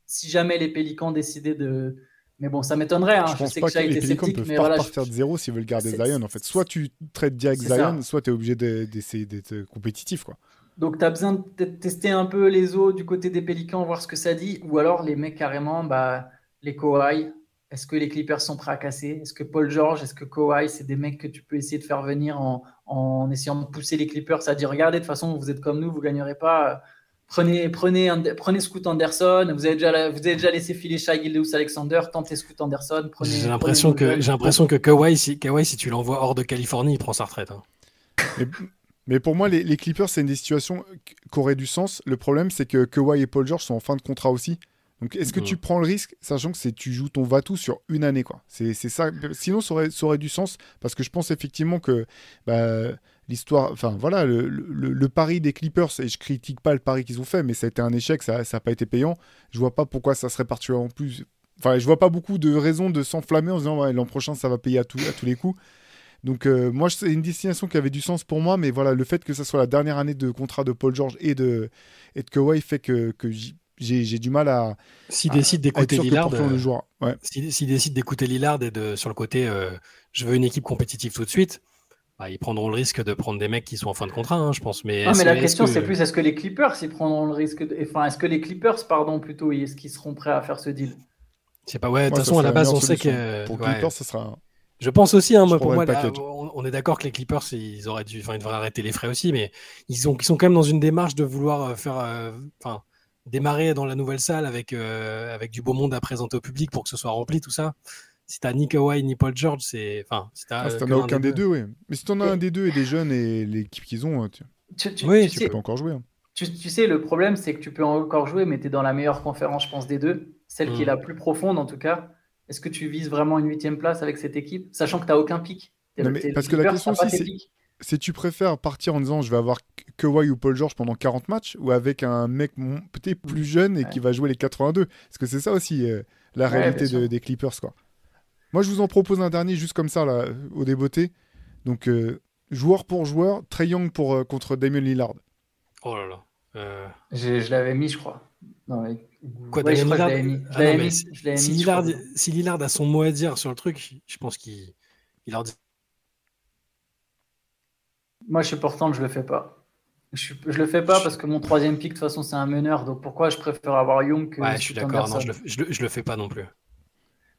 si jamais les Pélicans décidaient de, mais bon, ça m'étonnerait. Hein. Je, sais que, les Pelicans peuvent pas partir de zéro s'ils veulent garder Zion. En fait, soit tu traites direct Zion, soit tu es obligé d'essayer d'être compétitif. Quoi. Donc, tu as besoin de tester un peu les eaux du côté des Pélicans, voir ce que ça dit. Ou alors, les mecs, carrément, bah, les Kawhi. Est-ce que les Clippers sont prêts à casser? Est-ce que Paul George, est-ce que Kawhi, c'est des mecs que tu peux essayer de faire venir en, en essayant de pousser les Clippers? À dire regardez, de toute façon, vous êtes comme nous, vous ne gagnerez pas Prenez, prenez, prenez Scoot Anderson. Vous avez déjà, vous avez déjà laissé filer Shai Gildeus Alexander. Tentez Scoot Anderson. J'ai l'impression que, j'ai l'impression que Kawhi, si, Kawhi, si tu l'envoies hors de Californie, il prend sa retraite. Hein. Mais, pour moi, les, Clippers, c'est une des situations qui aurait du sens. Le problème, c'est que Kawhi et Paul George sont en fin de contrat aussi. Donc, est-ce que tu prends le risque, sachant que c'est tu joues ton va-tout sur une année, quoi C'est ça. Sinon, ça aurait, ça aurait, du sens parce que je pense effectivement que bah, l'histoire, enfin voilà, le, pari des Clippers, et je critique pas le pari qu'ils ont fait, mais ça a été un échec, ça n'a pas été payant. Je vois pas pourquoi ça serait particulièrement plus. Enfin, je vois pas beaucoup de raisons de s'enflammer en se disant l'an prochain ça va payer à, tout, à tous les coups. Donc euh, moi, c'est une destination qui avait du sens pour moi, mais voilà, le fait que ça soit la dernière année de contrat de Paul George et de, et de Kawhi fait que, que j'ai du mal à. S'il décide d'écouter Lillard, le joueur. Ouais. S'il décide d'écouter Lillard et de sur le côté, euh, je veux une équipe compétitive tout de suite, bah, ils prendront le risque de prendre des mecs qui sont en fin de contrat, hein, je pense. Mais, non, mais la question, c'est plus est-ce que les Clippers ils prendront le risque de... Enfin, est-ce que les Clippers, pardon, plutôt, est-ce qu'ils seront prêts à faire ce deal? C'est pas, ouais, de toute façon, à la base, on sait que. Pour Clippers, ce sera. Je pense aussi, hein, moi, pour moi, on est d'accord que les Clippers, ils auraient dû, enfin, ils devraient arrêter les frais aussi, mais ils, ont, ils sont quand même dans une démarche de vouloir euh, faire, euh, enfin, démarrer dans la nouvelle salle avec, euh, avec du beau monde à présenter au public pour que ce soit rempli, tout ça si t'as ni Kawhi ni Paul George, c'est. Enfin, si t'as. Ah, aucun des deux, oui. Mais si t'en as un des deux et des jeunes et l'équipe qu'ils ont, tu, tu, oui, tu, peux encore jouer. Hein. Tu, sais, le problème, c'est que tu peux encore jouer, mais tu es dans la meilleure conférence, je pense, des deux. Celle qui est mm. la plus profonde, en tout cas. Est-ce que tu vises vraiment une huitième place avec cette équipe, sachant que tu n'as aucun pic? Parce que la question aussi, c'est si tu préfères partir en disant je vais avoir Kawhi ou Paul George pendant 40 matchs ou avec un mec peut-être plus jeune et qui va jouer les 82 Parce que c'est ça aussi euh, la réalité des Clippers. quoi. Moi, je vous en propose un dernier juste comme ça, là, au débeauté. Donc, euh, joueur pour joueur, Trey Young pour, euh, contre Damien Lillard. Oh là là. Euh... Je, l'avais mis, je crois. Quoi, Damien Lillard? Je l'avais mis. Si, Lillard, si Lillard a son mot à dire sur le truc, je pense qu'il leur dit. Moi, je suis portant, je le fais pas. Je, je le fais pas parce que mon troisième pick, de toute façon, c'est un meneur. Donc pourquoi je préfère avoir Young que. Ouais, je suis d'accord. Non, je le, je, le, je le fais pas non plus.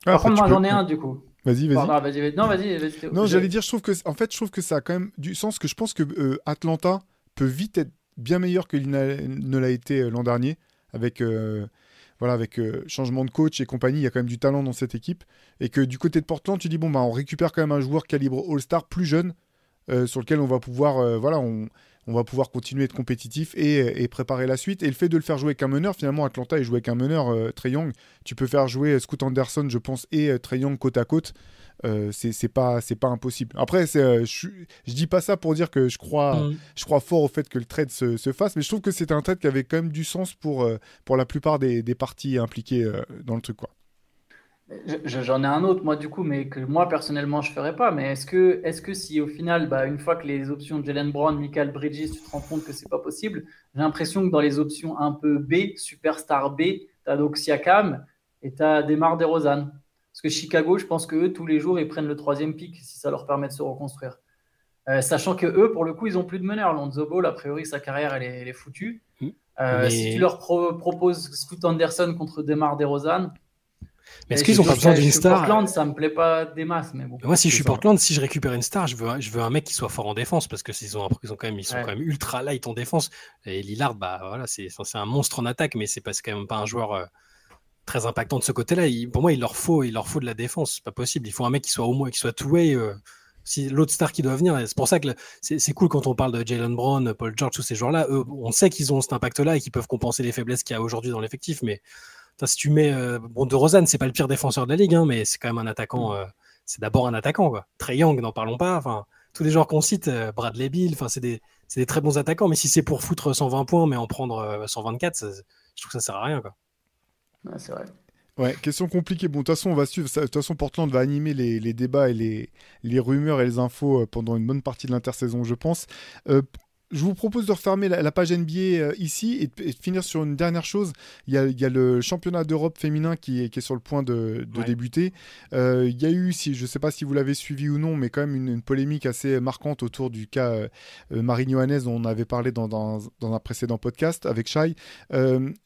Par contre, moi, j'en ai un du coup. Vas-y, vas-y. non, vas-y. Vas non, j'allais dire, je trouve que, en fait, je trouve que ça a quand même du sens. Que je pense que euh, Atlanta peut vite être bien meilleur qu'il ne l'a été euh, l'an dernier, avec euh, voilà, avec changement de coach et compagnie. Il y a quand même du talent dans cette équipe, et que du côté de Portland, tu dis bon bah, on récupère quand même un joueur calibre All-Star plus jeune, sur lequel on va pouvoir, voilà, on, on va pouvoir continuer à être compétitif et, préparer la suite. Et le fait de le faire jouer avec un meneur, finalement, Atlanta, il joue avec un meneur, euh, Trey Young. Tu peux faire jouer Scoot Anderson, je pense, et euh, Trey Young côte à côte. Euh, c'est pas c'est pas impossible. Après, je, je dis pas ça pour dire que je crois mm. je crois fort au fait que le trade se, se fasse, mais je trouve que c'est un trade qui avait quand même du sens pour pour la plupart des, des parties impliquées dans le truc quoi. J'en ai un autre, moi, du coup, mais que moi, personnellement, je ne ferais pas. Mais est-ce que, est que si, au final, bah, une fois que les options de Jalen Brown, Michael Bridges, tu te rends compte que c'est pas possible, j'ai l'impression que dans les options un peu B, superstar B, tu as donc Siakam et tu as Demar DeRozan. Parce que Chicago, je pense que eux, tous les jours, ils prennent le troisième pic si ça leur permet de se reconstruire. Euh, sachant que eux, pour le coup, ils n'ont plus de meneur. Lonzo Ball, a priori, sa carrière, elle est, elle est foutue. Mmh. Euh, si tu leur proposes Scoot Anderson contre Demar DeRozan, mais est-ce qu'ils ont pas besoin d'une star Portland, ça me plaît pas des masses, mais bon. Moi, si je suis Portland, si je récupère une star, je veux, je veux un mec qui soit fort en défense parce que ils ont, ils ont quand même, ils sont quand même ultra light en défense. Et Lillard, bah voilà, c'est, c'est un monstre en attaque, mais c'est pas quand même pas un joueur euh, très impactant de ce côté-là. pour moi, il leur faut, il leur faut de la défense. C'est pas possible. Il faut un mec qui soit au moins, qui soit two-way. Euh, si l'autre star qui doit venir, c'est pour ça que c'est cool quand on parle de Jalen Brown, Paul George, tous ces joueurs-là. on sait qu'ils ont cet impact-là et qu'ils peuvent compenser les faiblesses qu'il y a aujourd'hui dans l'effectif, mais si tu mets euh, bon de Rosanne, c'est pas le pire défenseur de la ligue, hein, mais c'est quand même un attaquant. Mm. Euh, c'est d'abord un attaquant, quoi. Trey Young, n'en parlons pas. Enfin, tous les joueurs qu'on cite, euh, Bradley Bill, enfin, c'est des, des, très bons attaquants. Mais si c'est pour foutre 120 points, mais en prendre 124, je trouve que ça sert à rien, quoi. c'est vrai. Ouais, question compliquée. Bon, de toute façon, on va suivre. De toute façon, Portland va animer les, les débats et les, les, rumeurs et les infos pendant une bonne partie de l'intersaison, je pense. Je vous propose de refermer la, page NBA euh, ici et de, finir sur une dernière chose. Il y a, le championnat d'Europe féminin qui est, sur le point de, débuter. Euh, il y a eu, si, je ne sais pas si vous l'avez suivi ou non, mais quand même une, polémique assez marquante autour du cas euh, Marine Johannes dont on avait parlé dans, un précédent podcast avec Shai.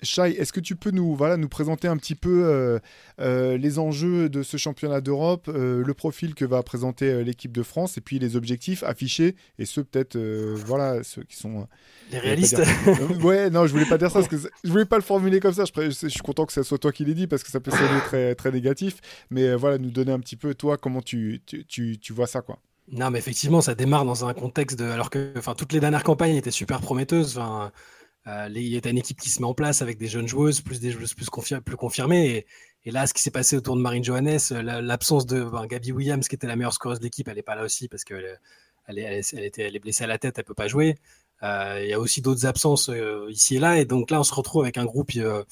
Shai, est-ce que tu peux nous, voilà, nous présenter un petit peu les enjeux de ce championnat d'Europe, le profil que va présenter l'équipe de France et puis les objectifs affichés et ceux peut-être voilà ceux qui sont. Euh, Les réalistes euh, Ouais, non, je voulais pas dire ça, parce que je voulais pas le formuler comme ça. Je, je, suis content que ce soit toi qui l'ait dit, parce que ça peut sonner très, très négatif. Mais euh, voilà, nous donner un petit peu, toi, comment tu, tu, tu, vois ça, quoi. Non, mais effectivement, ça démarre dans un contexte de. Alors que enfin, toutes les dernières campagnes étaient super prometteuses. Enfin, il y a une équipe qui se met en place avec des jeunes joueuses, plus des joueuses plus, plus confirmées. Et, là, ce qui s'est passé autour de Marine Johannes, l'absence de ben, Gabi Williams, qui était la meilleure scoreuse de l'équipe, elle n'est pas là aussi parce que elle est, était, elle est blessée à la tête, elle peut pas jouer. Euh, il y a aussi d'autres absences euh, ici et là, et donc là, on se retrouve avec un groupe euh,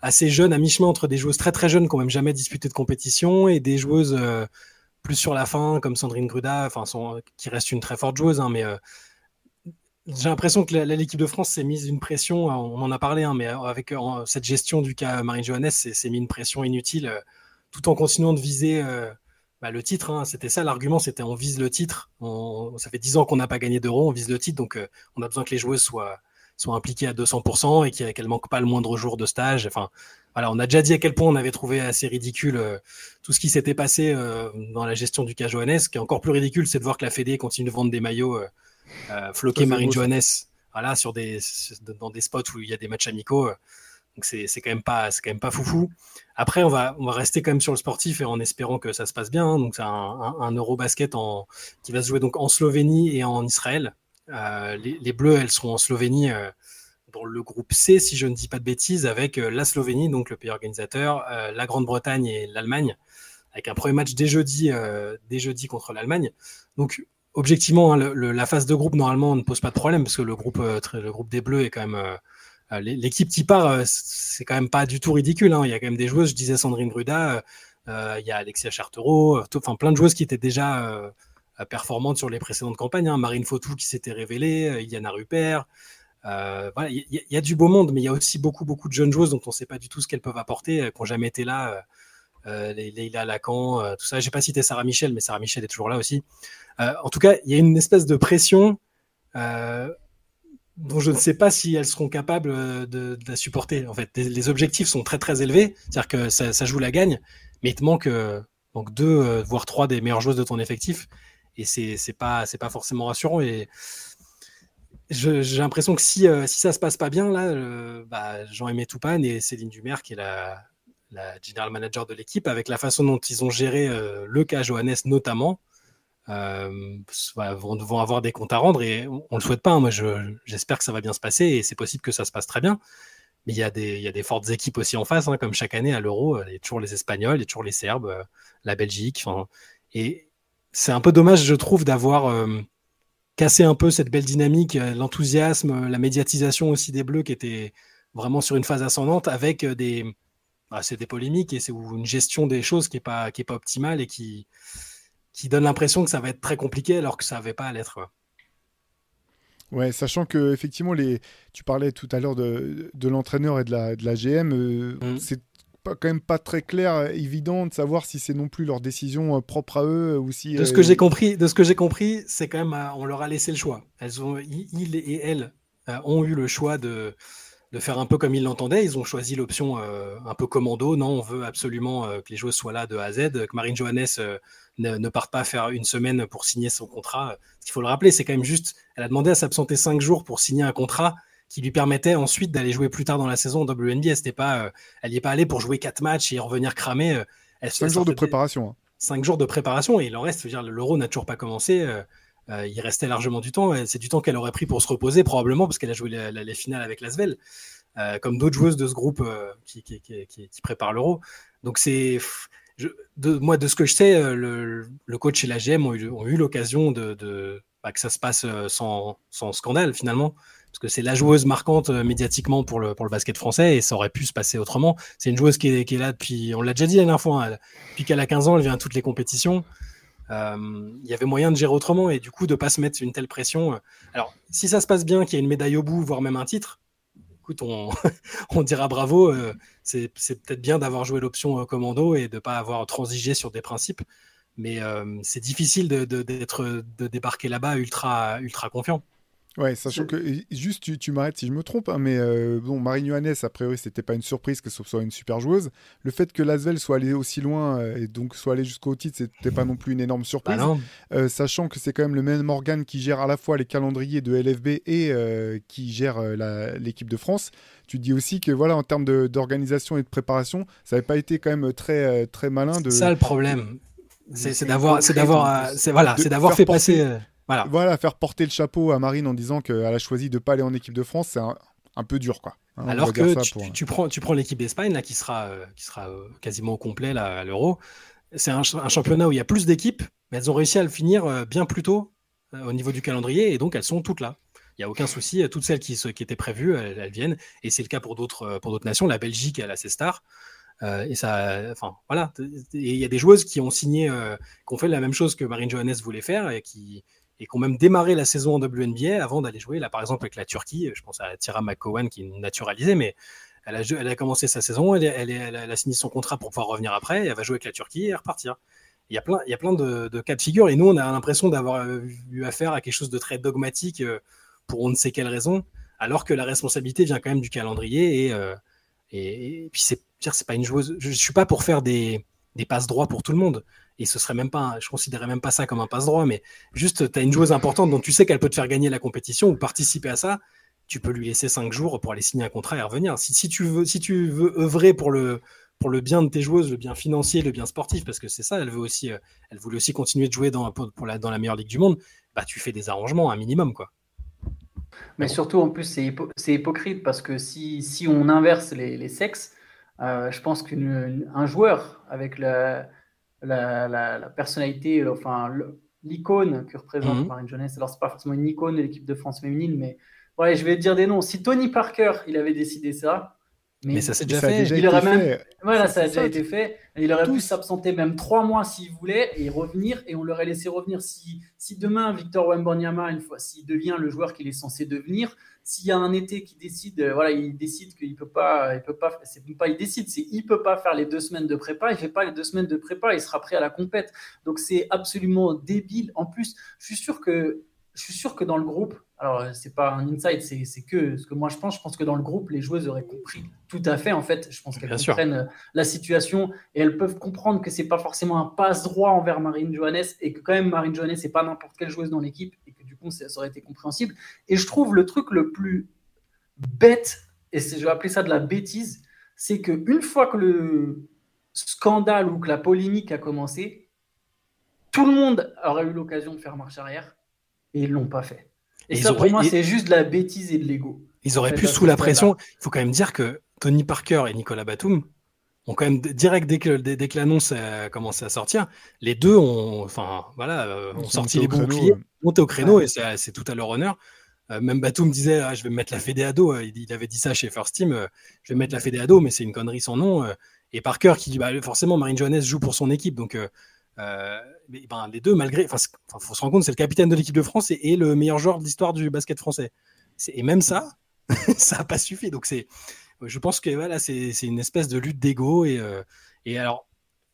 assez jeune, à mi-chemin entre des joueuses très très jeunes qui n'ont même jamais disputé de compétition et des joueuses plus sur la fin, comme Sandrine Gruda, qui reste une très forte joueuse, hein, mais j'ai l'impression que l'équipe de France s'est mise une pression, on en a parlé, hein, mais avec cette gestion du cas Marine Johannes, s'est mis une pression inutile, tout en continuant de viser bah, le titre, hein, c'était ça l'argument, c'était on vise le titre. ça fait 10 ans qu'on n'a pas gagné d'euros, on vise le titre, donc euh, on a besoin que les joueuses soient, soient impliquées à 200% et qu'elles ne manquent pas le moindre jour de stage. Enfin, voilà, on a déjà dit à quel point on avait trouvé assez ridicule euh, tout ce qui s'était passé euh, dans la gestion du cas Johannes. Ce qui est encore plus ridicule, c'est de voir que la Fédé continue de vendre des maillots floqués Marine Johannes voilà, sur des, dans des spots où il y a des matchs amicaux. Donc c'est quand même pas c'est quand même pas foufou. Après on va on va rester quand même sur le sportif et en espérant que ça se passe bien. Hein. Donc c'est un, Eurobasket qui va se jouer donc en Slovénie et en Israël. Euh, les, Bleus elles seront en Slovénie euh, dans le groupe C si je ne dis pas de bêtises avec euh, la Slovénie donc le pays organisateur, la Grande-Bretagne et l'Allemagne avec un premier match dès jeudi dès jeudi contre l'Allemagne. Donc objectivement hein, la phase de groupe normalement ne pose pas de problème parce que le groupe le groupe des Bleus est quand même l'équipe qui part, euh, c'est quand même pas du tout ridicule. Hein. Il y a quand même des joueuses, je disais Sandrine Gruda, euh, il y a Alexia Chartereau, enfin plein de joueuses qui étaient déjà performantes sur les précédentes campagnes. Hein. Marine Fautou qui s'était révélée, Yana Rupert. voilà, il y, a du beau monde, mais il y a aussi beaucoup, beaucoup de jeunes joueuses dont on ne sait pas du tout ce qu'elles peuvent apporter, qui n'ont jamais été là. Euh, Lacan, tout ça. J'ai pas cité Sarah Michel, mais Sarah Michel est toujours là aussi. en tout cas, il y a une espèce de pression dont je ne sais pas si elles seront capables euh, de, la supporter. En fait, les, objectifs sont très très élevés, c'est-à-dire que ça, joue la gagne, mais il te manque, euh, deux, euh, voire trois des meilleures joueuses de ton effectif, et c'est c'est pas c'est pas forcément rassurant. Et j'ai l'impression que si si ça se passe pas bien là, bah, Jean-Aimé Toupane et Céline Dumer, qui est la la general manager de l'équipe, avec la façon dont ils ont géré le cas Johannes notamment, vont, avoir des comptes à rendre et on, ne le souhaite pas. Hein. Moi, j'espère que ça va bien se passer et c'est possible que ça se passe très bien. Mais il y, a des, fortes équipes aussi en face, hein, comme chaque année à l'Euro. Il y a toujours les Espagnols, il y a toujours les Serbes, la Belgique. Et c'est un peu dommage, je trouve, d'avoir cassé un peu cette belle dynamique, l'enthousiasme, la médiatisation aussi des Bleus qui était vraiment sur une phase ascendante avec des, bah, c'est des polémiques et c'est une gestion des choses qui n'est pas, pas optimale et qui, qui donne l'impression que ça va être très compliqué alors que ça n'avait pas à l'être. Ouais, sachant que effectivement, les... tu parlais tout à l'heure de, de l'entraîneur et de la, de la GM, euh, mm. c'est quand même pas très clair, évident de savoir si c'est non plus leur décision euh, propre à eux ou si. De ce que euh, j'ai compris, de ce que j'ai compris, c'est quand même, on leur a laissé le choix. Elles ont, il et elles ont eu le choix de de faire un peu comme ils l'entendaient. Ils ont choisi l'option euh, un peu commando. Non, on veut absolument euh, que les joueuses soient là de A à Z, que Marine Johannes euh, ne, parte pas faire une semaine pour signer son contrat. Il faut le rappeler, c'est quand même juste. Elle a demandé à s'absenter cinq jours pour signer un contrat qui lui permettait ensuite d'aller jouer plus tard dans la saison en WNBA. C'était pas, elle n'y est pas allée pour jouer quatre matchs et revenir cramer. cinq jours de préparation. Hein. Cinq jours de préparation et il en reste. L'Euro n'a toujours pas commencé. Euh, il restait largement du temps. C'est du temps qu'elle aurait pris pour se reposer, probablement, parce qu'elle a joué les finales avec Lasvel, euh, comme d'autres joueuses de ce groupe euh, qui, qui, qui, préparent l'Euro. Donc, c'est. De, moi, de ce que je sais, le, coach et la GM ont eu, l'occasion de, bah, que ça se passe sans, scandale, finalement parce que c'est la joueuse marquante médiatiquement pour le, basket français et ça aurait pu se passer autrement. C'est une joueuse qui est, là depuis, on l'a déjà dit la dernière fois, hein, depuis qu'elle a 15 ans, elle vient à toutes les compétitions. Euh, il y avait moyen de gérer autrement et du coup de pas se mettre une telle pression. Euh. Alors, si ça se passe bien, qu'il y a une médaille au bout, voire même un titre, on, dira bravo. Euh, c'est peut-être bien d'avoir joué l'option commando et de pas avoir transigé sur des principes, mais c'est difficile de, de, débarquer là-bas ultra confiant. Ouais, sachant que juste tu, tu m'arrêtes si je me trompe, hein, mais euh, bon, Marine Johannes, a priori, c'était pas une surprise que ce soit une super joueuse. Le fait que Lasvel soit allé aussi loin euh, et donc soit allé jusqu'au titre, c'était pas non plus une énorme surprise. Bah euh, sachant que c'est quand même le même organe qui gère à la fois les calendriers de LFB et qui gère l'équipe de France. Tu dis aussi que voilà, en termes d'organisation et de préparation, ça n'avait pas été quand même très très malin de. C'est ça le problème. C'est d'avoir, c'est d'avoir, c'est voilà, c'est d'avoir fait passer. Voilà. faire porter le chapeau à Marine en disant qu'elle a choisi de ne pas aller en équipe de France, c'est un, peu dur, quoi. Hein, Alors que tu, prends, tu prends l'équipe d'Espagne, là, qui sera, euh, qui sera euh, quasiment au complet là, à l'Euro. C'est un, championnat où il y a plus d'équipes, mais elles ont réussi à le finir euh, bien plus tôt au niveau du calendrier, et donc elles sont toutes là. Il n'y a aucun souci, toutes celles qui, qui étaient prévues, elles, viennent, et c'est le cas pour d'autres pour d'autres nations. La Belgique, elle a ses stars. et ça, enfin voilà. il y a des joueuses qui ont signé, qui ont fait la même chose que Marine Johannes voulait faire et qui, et qui ont même démarré la saison en WNBA avant d'aller jouer, là par exemple avec la Turquie, je pense à Tira McCowan qui est naturalisée, mais elle a, elle a commencé sa saison, elle, elle, a signé son contrat pour pouvoir revenir après, et elle va jouer avec la Turquie et repartir. Il y a plein, il y a plein de, cas de figure, et nous on a l'impression d'avoir eu affaire à quelque chose de très dogmatique euh, pour on ne sait quelle raison, alors que la responsabilité vient quand même du calendrier, et, euh, et, puis c'est, c'est pas une joueuse, je, je suis pas pour faire des, des passes droits pour tout le monde et ce serait même pas, je considérais même pas ça comme un passe-droit, mais juste, tu as une joueuse importante dont tu sais qu'elle peut te faire gagner la compétition ou participer à ça, tu peux lui laisser cinq jours pour aller signer un contrat et revenir. Si, si, tu, veux, si tu veux œuvrer pour le, pour le bien de tes joueuses, le bien financier, le bien sportif, parce que c'est ça, elle veut aussi, euh, elle voulait aussi continuer de jouer dans, pour, la, dans la meilleure ligue du monde, bah tu fais des arrangements, un minimum, quoi. Mais surtout, en plus, c'est hypocrite parce que si, si on inverse les, les sexes, euh, je pense qu'un joueur avec la, la, personnalité, enfin l'icône que représente mhm. Marine Jones. Alors c'est pas forcément une icône de l'équipe de France féminine, mais ouais, je vais dire des noms. Si Tony Parker, il avait décidé ça, mais, ça s'est déjà fait. il aurait même, voilà, ça a déjà été fait. Il aurait pu s'absenter même trois mois s'il voulait et revenir, et on l'aurait laissé revenir. Si, si demain Victor Wembanyama, une fois, s'il devient le joueur qu'il est censé devenir, s'il y a un été qui décide, euh, voilà, il décide qu'il peut pas, il peut pas, c'est pas il décide, c'est il peut pas faire les deux semaines de prépa, il fait pas les deux semaines de prépa, il sera prêt à la compète. Donc c'est absolument débile. En plus, je suis sûr que, je suis sûr que dans le groupe, alors c'est pas un insight, c'est que ce que moi je pense. Je pense que dans le groupe, les joueuses auraient compris tout à fait. En fait, je pense qu'elles comprennent euh, la situation et elles peuvent comprendre que c'est pas forcément un passe droit envers Marine Johannes et que quand même Marine Johannes c'est pas n'importe quelle joueuse dans l'équipe ça, aurait été compréhensible. Et je trouve le truc le plus bête, et je vais appeler ça de la bêtise, c'est qu'une fois que le scandale ou que la polémique a commencé, tout le monde aurait eu l'occasion de faire marche arrière et ils l'ont pas fait. Et, ça, pour moi, c'est juste de la bêtise et de l'ego. Ils auraient pu, sous la pression, il faut quand même dire que Tony Parker et Nicolas Batum ont quand même, direct dès que, dès, que l'annonce a commencé à sortir, les deux ont, enfin, voilà, euh, ont sorti les boucliers, monté au créneau et c'est tout à leur honneur. Euh, même Batum disait ah, Je vais mettre la fédé à dos. Il, avait dit ça chez First Team Je vais mettre la fédé à dos, mais c'est une connerie sans nom. et Parker qui dit bah, Forcément, Marine Johannes joue pour son équipe. Donc, ben, les deux, malgré. Enfin, faut se rendre compte, c'est le capitaine de l'équipe de France et, le meilleur joueur de l'histoire du basket français. Et même ça, ça n'a pas suffi. Donc, c'est, je pense que voilà, c'est, une espèce de lutte d'ego. Et, euh, et alors,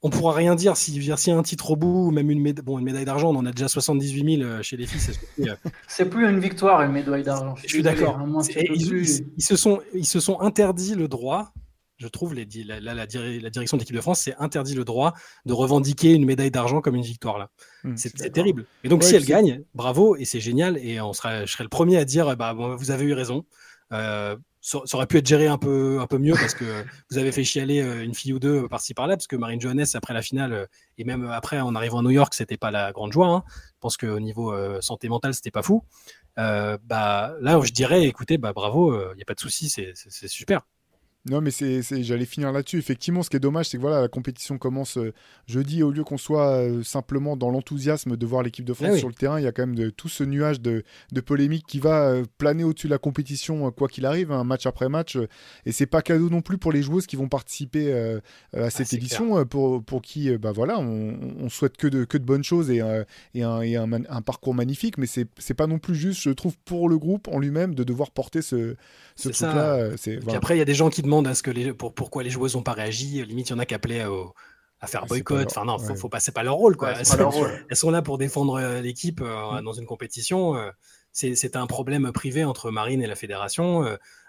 on pourra rien dire si, y a un titre au bout, même une, médaille, bon, une médaille d'argent, on en a déjà 78 000 euh, chez les filles. Euh, c'est, plus une victoire, une médaille d'argent. Je suis d'accord. ils, se sont, ils se sont interdits le droit je trouve, les, la, la, direction de l'équipe de France s'est interdit le droit de revendiquer une médaille d'argent comme une victoire là. Mmh, c'est terrible. Et donc si elle gagne, bravo et c'est génial et on sera, je serai le premier à dire bah vous avez eu raison. Euh, ça, aurait pu être géré un peu, un peu mieux parce que vous avez fait chialer euh, une fille ou deux par-ci par-là parce que Marine Johannes après la finale euh, et même après en arrivant à New York c'était pas la grande joie. Hein. Je pense qu'au niveau santé mentale c'était pas fou. bah là je dirais écoutez bah bravo, il n'y a pas de souci, c'est super. Non, mais c'est, j'allais finir là-dessus. Effectivement, ce qui est dommage, c'est que voilà, la compétition commence euh, jeudi. Au lieu qu'on soit euh, simplement dans l'enthousiasme de voir l'équipe de France eh sur le terrain, il y a quand même de, tout ce nuage de, de polémique qui va euh, planer au-dessus de la compétition, quoi qu'il arrive, hein, match après match. et c'est pas cadeau non plus pour les joueuses qui vont participer à ah, cette édition, pour, pour qui, bah voilà, on, on, souhaite que de, que de bonnes choses et, et, un, et un, un, parcours magnifique. Mais c'est, c'est pas non plus juste, je trouve, pour le groupe en lui-même de devoir porter ce, ce truc-là. C'est, Après, il y a des gens qui à ce que les, pour, pourquoi les joueuses n'ont pas réagi. Limite, il y en a qui appelaient à faire boycott. Enfin, non, faut, faut passer pas leur rôle. Quoi. elles, sont, là pour défendre euh, l'équipe euh, mm. dans une compétition. Euh, c'est un problème privé entre Marine et la fédération.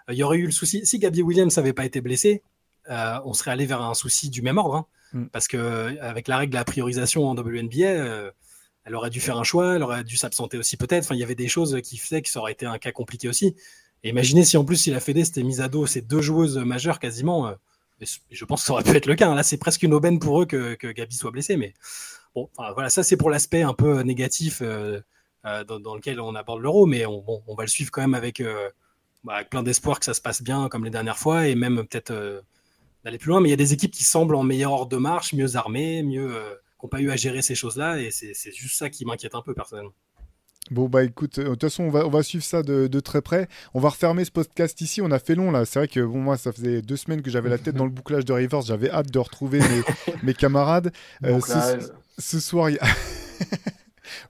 Il y aurait eu le souci. Si Gabi Williams n'avait pas été blessée, on serait allé vers un souci du même ordre. Hein. Mm. Parce que avec la règle de la priorisation en WNBA, elle aurait dû faire un choix, elle aurait dû s'absenter aussi peut-être. Enfin, il y avait des choses qui faisaient que ça aurait été un cas compliqué aussi imaginez si en plus, si la Fédé s'était mise à dos ces deux joueuses majeures quasiment, euh, je pense que ça aurait pu être le cas. Hein. Là, c'est presque une aubaine pour eux que, que Gabi soit blessée. Mais bon, voilà, ça c'est pour l'aspect un peu négatif euh, euh, dans, lequel on aborde l'euro. Mais on, va le suivre quand même avec, bah, plein d'espoir que ça se passe bien comme les dernières fois et même peut-être d'aller plus loin. Mais il y a des équipes qui semblent en meilleur ordre de marche, mieux armées, mieux, qui n'ont pas eu à gérer ces choses-là. Et c'est juste ça qui m'inquiète un peu personnellement. Bon bah écoute, euh, de toute façon on va, on va suivre ça de, de, très près. On va refermer ce podcast ici. On a fait long là. C'est vrai que bon moi ça faisait deux semaines que j'avais la tête dans le bouclage de Rivers. J'avais hâte de retrouver mes, mes camarades. Euh, ce, ce, soir il y a...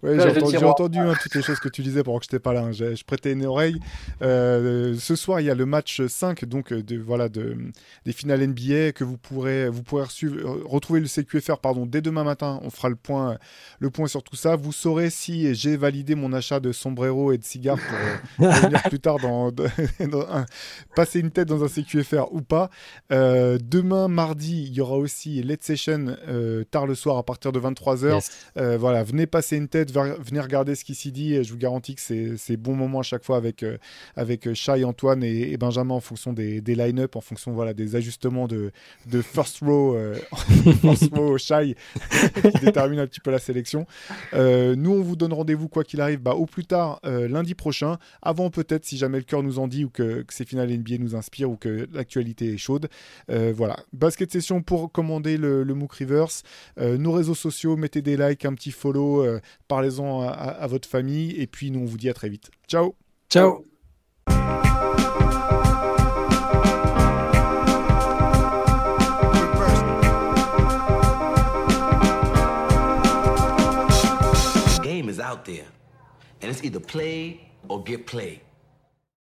Ouais, j'ai entendu, hein, toutes les choses que tu disais pendant que je n'étais pas là. Hein. Je prêtais une oreille. Euh, ce soir, il y a le match 5 donc, euh, de, voilà, de, des finales NBA que vous pourrez, vous pourrez euh, retrouver le CQFR pardon, dès demain matin. On fera le point, le point sur tout ça. Vous saurez si j'ai validé mon achat de sombrero et de cigares pour venir plus tard dans, passer une tête dans un CQFR ou pas. demain, mardi, il y aura aussi Let's Session tard le soir à partir de 23h. voilà, venez passer une venez regarder ce qui s'y dit. Et je vous garantis que c'est bon moment à chaque fois avec, euh, avec Shai, Antoine et, Benjamin en fonction des, des line-up, en fonction voilà, des ajustements de, de first row, euh, first row qui détermine un petit peu la sélection. Euh, nous, on vous donne rendez-vous quoi qu'il arrive bah, au plus tard lundi prochain. Avant peut-être, si jamais le cœur nous en dit ou que, ces finales NBA nous inspirent ou que l'actualité est chaude. voilà. Basket session pour commander le, le MOOC Reverse. nos réseaux sociaux, mettez des likes, un petit follow, parlez-en à, votre famille. Et puis, nous, on vous dit à très vite. Ciao. Ciao. game is out there, and it's either play or get played.